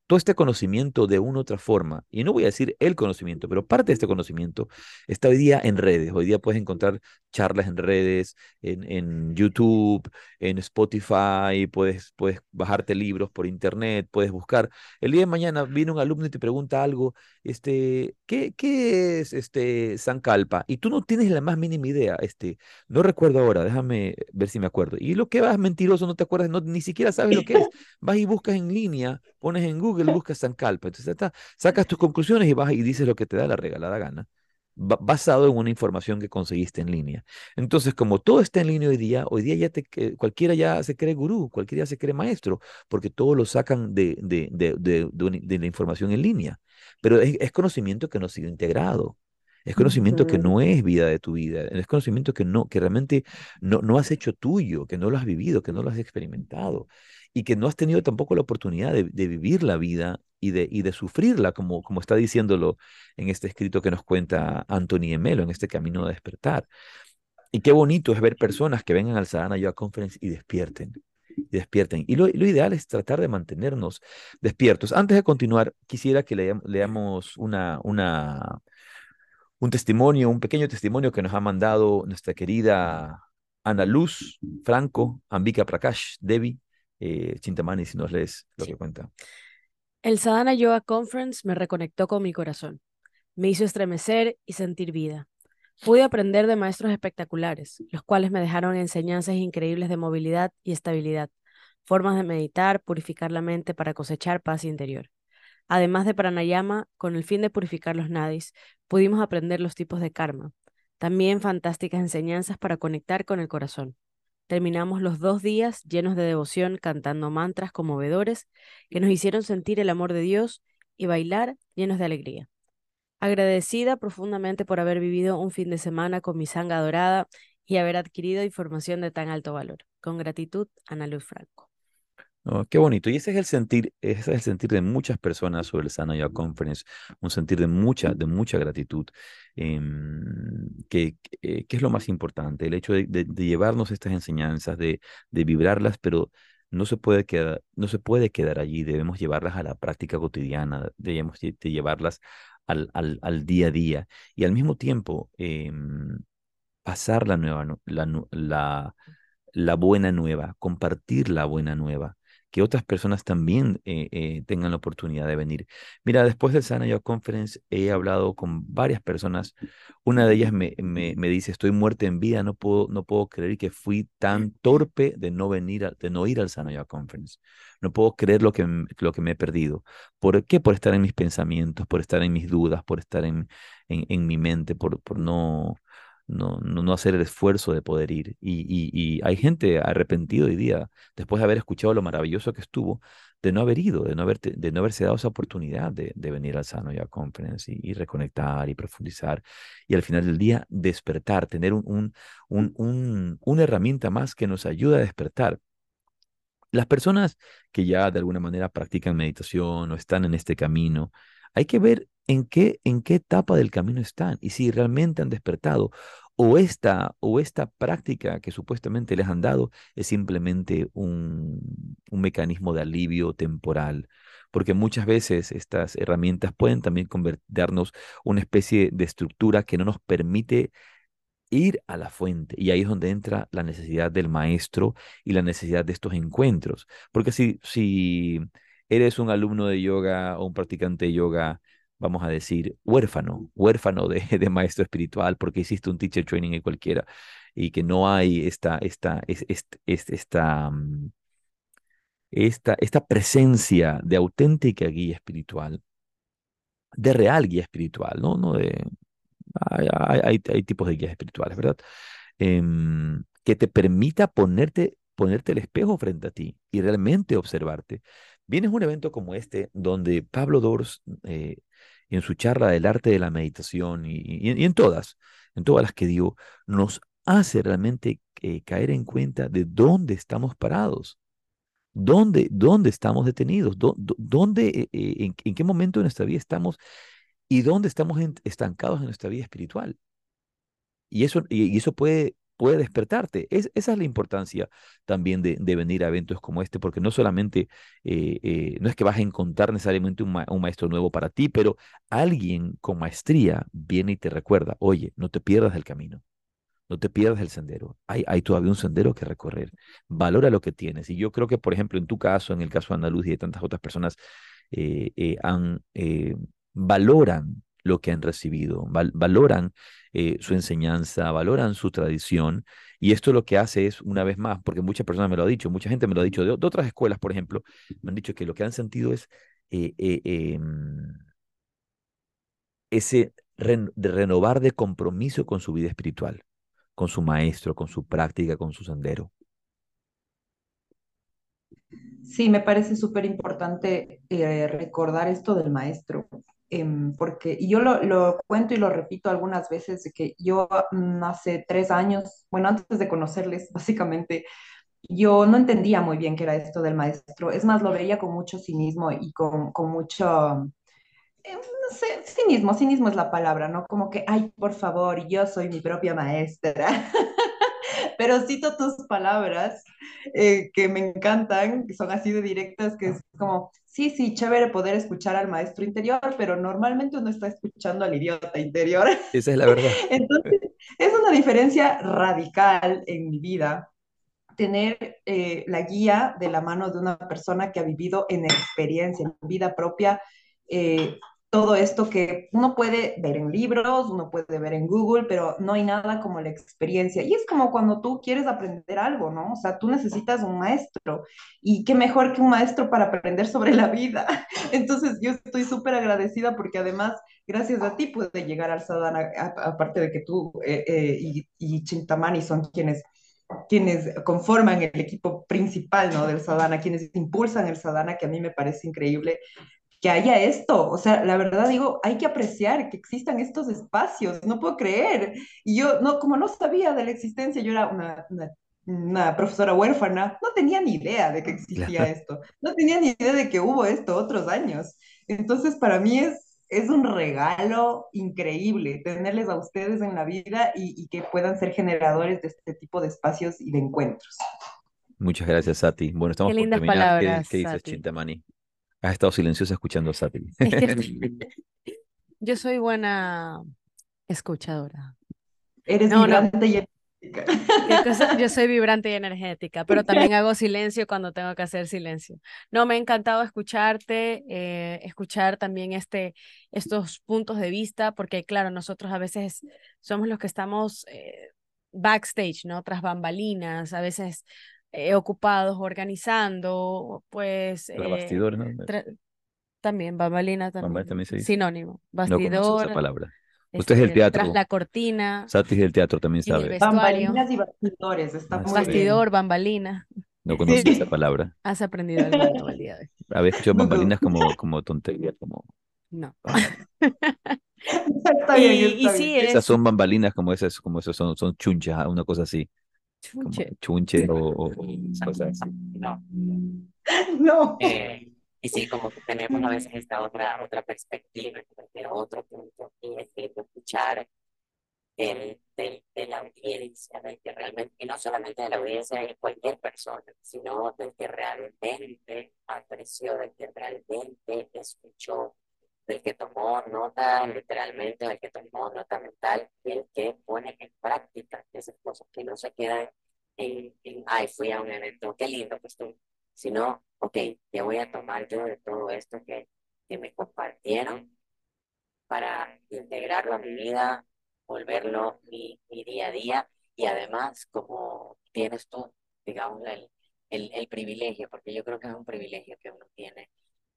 Speaker 1: todo este conocimiento de una u otra forma, y no voy a decir el conocimiento, pero parte de este conocimiento está hoy día en redes. Hoy día puedes encontrar charlas en redes, en, en YouTube, en Spotify, puedes, puedes bajarte libros por internet, puedes buscar. El día de mañana viene un alumno y te pregunta algo, este, ¿qué, qué es este Calpa? Y tú no tienes la más mínima idea, este, no recuerdo ahora, déjame ver si me acuerdo. Y lo que vas mentiroso, no te acuerdas, no, ni siquiera sabes lo que es. Vas y buscas en línea, pones en Google, buscas Calpa. Entonces está, sacas tus conclusiones y vas y dices lo que te da la regalada gana basado en una información que conseguiste en línea. Entonces, como todo está en línea hoy día, hoy día ya te, cualquiera ya se cree gurú, cualquiera ya se cree maestro, porque todo lo sacan de, de, de, de la información en línea. Pero es, es, conocimiento que no ha sido integrado. Es conocimiento que no es vida de tu vida, es conocimiento que no, que realmente no, no has hecho tuyo, que no lo has vivido, que no lo has experimentado y que no has tenido tampoco la oportunidad de, de vivir la vida y de, y de sufrirla, como, como está diciéndolo en este escrito que nos cuenta Anthony Emelo, en este camino de despertar. Y qué bonito es ver personas que vengan al Sadhana Yoga Conference y despierten, y despierten. Y lo, lo, ideal es tratar de mantenernos despiertos. Antes de continuar, quisiera que leamos una, una, un testimonio, un pequeño testimonio que nos ha mandado nuestra querida Ana Luz Franco, Ambika Prakash, Devi, eh, Chintamani, si nos lees lo que cuenta.
Speaker 2: El Sadhana Yoga Conference me reconectó con mi corazón, me hizo estremecer y sentir vida. Pude aprender de maestros espectaculares, los cuales me dejaron enseñanzas increíbles de movilidad y estabilidad, formas de meditar, purificar la mente para cosechar paz interior. Además de pranayama, con el fin de purificar los nadis, pudimos aprender los tipos de karma. También fantásticas enseñanzas para conectar con el corazón. Terminamos los dos días llenos de devoción cantando mantras conmovedores que nos hicieron sentir el amor de Dios y bailar llenos de alegría. Agradecida profundamente por haber vivido un fin de semana con mi sanga dorada y haber adquirido información de tan alto valor. Con gratitud, Ana Luz Franco.
Speaker 1: Oh, qué bonito. Y ese es el sentir, ese es el sentir de muchas personas sobre el Sana Yoga Conference, un sentir de mucha, de mucha gratitud, em, que, que, que es lo más importante, el hecho de, de- de llevarnos estas enseñanzas, de, de vibrarlas, pero no se puede quedar, no se puede quedar allí, debemos llevarlas a la práctica cotidiana, debemos lle- de llevarlas al, al, al día a día y al mismo tiempo em, pasar la nueva, nu- la, la, la buena nueva, compartir la buena nueva, que otras personas también eh, eh, tengan la oportunidad de venir. Mira, después del Sana Yoga Conference he hablado con varias personas. Una de ellas me, me, me dice, estoy muerta en vida, no puedo, no puedo creer que fui tan torpe de no venir, de no ir al Sana Yoga Conference. No puedo creer lo que, lo que me he perdido. ¿Por qué? Por estar en mis pensamientos, por estar en mis dudas, por estar en, en, en mi mente, por, por no no, no, no hacer el esfuerzo de poder ir. Y, y, hay gente arrepentido hoy día, después de haber escuchado lo maravilloso que estuvo, de no haber ido, de no, haber, de no haberse dado esa oportunidad de, de venir al Sano Ya Conference y, y, reconectar y profundizar. Y al final del día, despertar, tener un, un, un, un, una herramienta más que nos ayuda a despertar. Las personas que ya de alguna manera practican meditación o están en este camino, hay que ver en qué, en qué etapa del camino están y si realmente han despertado o esta, o esta práctica que supuestamente les han dado es simplemente un, un mecanismo de alivio temporal. Porque muchas veces estas herramientas pueden también convertirnos una especie de estructura que no nos permite ir a la fuente. Y ahí es donde entra la necesidad del maestro y la necesidad de estos encuentros. Porque si, si eres un alumno de yoga o un practicante de yoga, vamos a decir, huérfano, huérfano de, de maestro espiritual, porque hiciste un teacher training en cualquiera, y que no hay esta, esta, es, es, es, esta, mm, esta, esta presencia de auténtica guía espiritual, de real guía espiritual, ¿no? No de, hay, hay, hay tipos de guías espirituales, ¿verdad? Em, que te permita ponerte, ponerte el espejo frente a ti y realmente observarte. Vienes a un evento como este, donde Pablo Dors, eh, en su charla del arte de la meditación y, y, y, en todas, en todas las que dio, nos hace realmente eh, caer en cuenta de dónde estamos parados. ¿Dónde, dónde estamos detenidos? ¿Dónde, eh, en, en, qué momento de nuestra vida estamos y dónde estamos estancados en nuestra vida espiritual? Y eso, y eso puede, puede despertarte. Es, esa es la importancia también de, venir a eventos como este, porque no solamente, eh, eh, no es que vas a encontrar necesariamente un, ma un, maestro nuevo para ti, pero alguien con maestría viene y te recuerda, oye, no te pierdas del camino. No te pierdas el sendero. Hay, todavía un sendero que recorrer. Valora lo que tienes. Y yo creo que, por ejemplo, en tu caso, en el caso de Andaluz y de tantas otras personas, eh, han, valoran lo que han recibido, val valoran eh, su enseñanza, valoran su tradición, y esto lo que hace es, una vez más, porque muchas personas me lo han dicho, mucha gente me lo ha dicho, de, otras escuelas, por ejemplo, me han dicho que lo que han sentido es eh, eh, em, ese de renovar de compromiso con su vida espiritual, con su maestro, con su práctica, con su sendero.
Speaker 3: Sí, me parece súper importante recordar esto del maestro, porque y yo lo, lo, cuento y lo repito algunas veces, de que yo mm, hace tres años, bueno, antes de conocerles, básicamente, yo no entendía muy bien qué era esto del maestro. Es más, lo veía con mucho cinismo y con, con mucho, eh, no sé, cinismo, cinismo es la palabra, ¿no? Como que, ay, por favor, yo soy mi propia maestra. Pero cito tus palabras eh, que me encantan, que son así de directas, que es como, sí, sí, chévere poder escuchar al maestro interior, pero normalmente uno está escuchando al idiota interior.
Speaker 1: Esa es la verdad.
Speaker 3: Entonces, es una diferencia radical en mi vida tener eh, la guía de la mano de una persona que ha vivido en experiencia, en vida propia, eh, todo esto que uno puede ver en libros, uno puede ver en Google, pero no hay nada como la experiencia. Y es como cuando tú quieres aprender algo, ¿no? O sea, tú necesitas un maestro. Y qué mejor que un maestro para aprender sobre la vida. Entonces, yo estoy súper agradecida porque además, gracias a ti, pude llegar al Sadhana, aparte de que tú eh, eh, y, Chintamani son quienes quienes conforman el equipo principal ¿no? del Sadhana, quienes impulsan el Sadhana, que a mí me parece increíble que haya esto. O sea, la verdad digo, hay que apreciar que existan estos espacios, no puedo creer. Y yo, no, como no sabía de la existencia, yo era una, una una profesora huérfana, no tenía ni idea de que existía esto, no tenía ni idea de que hubo esto otros años. Entonces, para mí es, es un regalo increíble tenerles a ustedes en la vida y, y que puedan ser generadores de este tipo de espacios y de encuentros.
Speaker 1: Muchas gracias, Sati. Bueno, estamos
Speaker 4: Qué
Speaker 1: por
Speaker 4: lindas
Speaker 1: terminar. ¿Qué,
Speaker 4: palabras,
Speaker 1: qué dices,
Speaker 4: Sati.
Speaker 1: Chintamani? Has estado silenciosa escuchando a Sati.
Speaker 4: Es que estoy- yo soy buena escuchadora.
Speaker 3: Eres
Speaker 4: No, no.
Speaker 3: vibrante y
Speaker 4: ¿Qué cosa? Yo soy vibrante y energética, pero también hago silencio cuando tengo que hacer silencio. No, me ha encantado escucharte, eh, escuchar también este, estos puntos de vista, porque claro, nosotros a veces somos los que estamos eh, backstage, ¿no? Tras bambalinas, a veces eh, ocupados organizando, pues
Speaker 1: Tras
Speaker 4: eh,
Speaker 1: bastidores, ¿no?
Speaker 4: también bambalina también,
Speaker 1: también se dice.
Speaker 4: sinónimo,
Speaker 1: No conozco esa
Speaker 4: bastidor,
Speaker 1: palabra. Usted es el
Speaker 4: este, tras
Speaker 1: teatro.
Speaker 4: la cortina,
Speaker 1: Sati es del teatro, también sabe.
Speaker 3: Bambalinas y bastidores, está muy bien.
Speaker 4: bastidor, bambalina.
Speaker 1: No conocía
Speaker 3: Sí.
Speaker 1: esa palabra.
Speaker 4: Has aprendido algo nuevo el día de hoy.
Speaker 1: Había escuchado bambalinas como, como tontería, como...
Speaker 4: No.
Speaker 3: Está bien,
Speaker 4: Y, y
Speaker 3: está
Speaker 4: sí,
Speaker 3: bien.
Speaker 1: Esas
Speaker 4: es
Speaker 1: son bambalinas como esas, como esas son, son chunchas, ah, una cosa así. Como
Speaker 4: chunche.
Speaker 1: chunche o, cosas así.
Speaker 2: No.
Speaker 3: No.
Speaker 2: Eh, y sí, como que tenemos a veces esta otra, otra perspectiva, de otro punto, y es que escuchar el, de, de la audiencia, del que realmente, y no solamente de la audiencia de cualquier persona, sino del que realmente apreció, del que realmente escuchó, del que tomó nota literalmente, del que tomó nota mental, y el que pone en práctica esas cosas, que no se quedan en, en ay, fui a un evento, qué lindo que estuvo, sino, ok, ¿qué voy a tomar yo de todo esto que, que me compartieron para integrarlo a mi vida, volverlo mi, mi día a día y además como tienes tú, digamos, el, el, el privilegio, porque yo creo que es un privilegio que uno tiene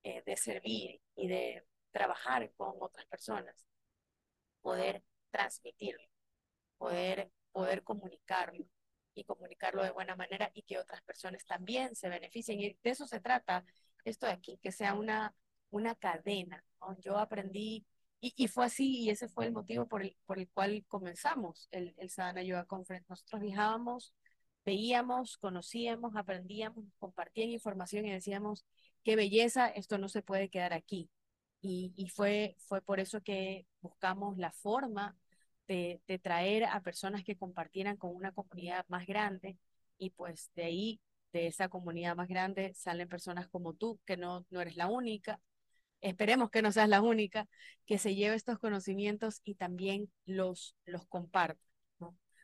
Speaker 2: eh, de servir y de trabajar con otras personas, poder transmitirlo, poder, poder comunicarlo y comunicarlo de buena manera y que otras personas también se beneficien. Y de eso se trata esto de aquí, que sea una, una cadena. Yo aprendí, y, y fue así, y ese fue el motivo por el, por el cual comenzamos el, el Sadhana Yoga Conference. Nosotros viajábamos, veíamos, conocíamos, aprendíamos, compartían información y decíamos, qué belleza, esto no se puede quedar aquí. Y, fue, fue por eso que buscamos la forma de, traer a personas que compartieran con una comunidad más grande y pues de ahí, de esa comunidad más grande, salen personas como tú, que no, no eres la única, esperemos que no seas la única, que se lleve estos conocimientos y también los, los comparta.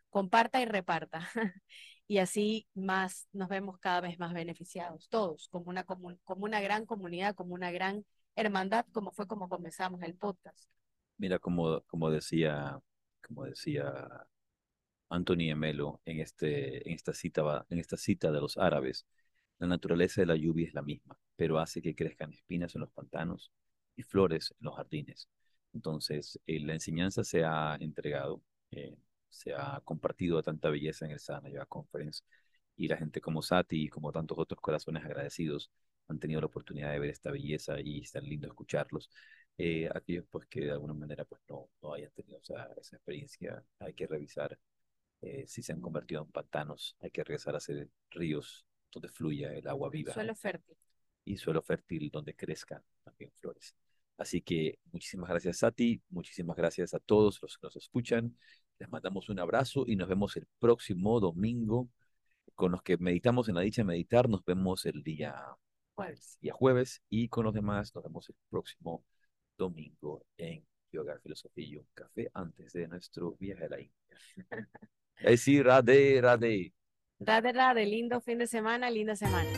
Speaker 2: Comparta y reparta. y así más nos vemos cada vez más beneficiados, todos, como una, como una gran comunidad, como una gran hermandad, como fue como comenzamos el podcast.
Speaker 1: Mira, como, como decía, como decía Anthony Emelo en, este, en, esta cita, en esta cita de los árabes, la naturaleza de la lluvia es la misma, pero hace que crezcan espinas en los pantanos y flores en los jardines. Entonces, eh, la enseñanza se ha entregado, eh, se ha compartido a tanta belleza en el Sadhana Yoga Conference y la gente como Sati y como tantos otros corazones agradecidos han tenido la oportunidad de ver esta belleza y es tan lindo escucharlos. Eh, aquellos pues que de alguna manera pues no, no hayan tenido esa, esa experiencia, hay que revisar eh, si se han convertido en pantanos, hay que regresar a hacer ríos donde fluya el agua viva
Speaker 4: Suelo fértil.
Speaker 1: y suelo fértil donde crezcan también flores. Así que muchísimas gracias a ti, muchísimas gracias a todos los que nos escuchan. Les mandamos un abrazo y nos vemos el próximo domingo. Con los que meditamos en la dicha de meditar, nos vemos el día día jueves y con los demás nos vemos el próximo domingo en Yoga, Filosofía y un Café antes de nuestro viaje a la India. Es decir, Radhe, Radhe.
Speaker 4: Rade, rade, lindo fin de semana, linda semana.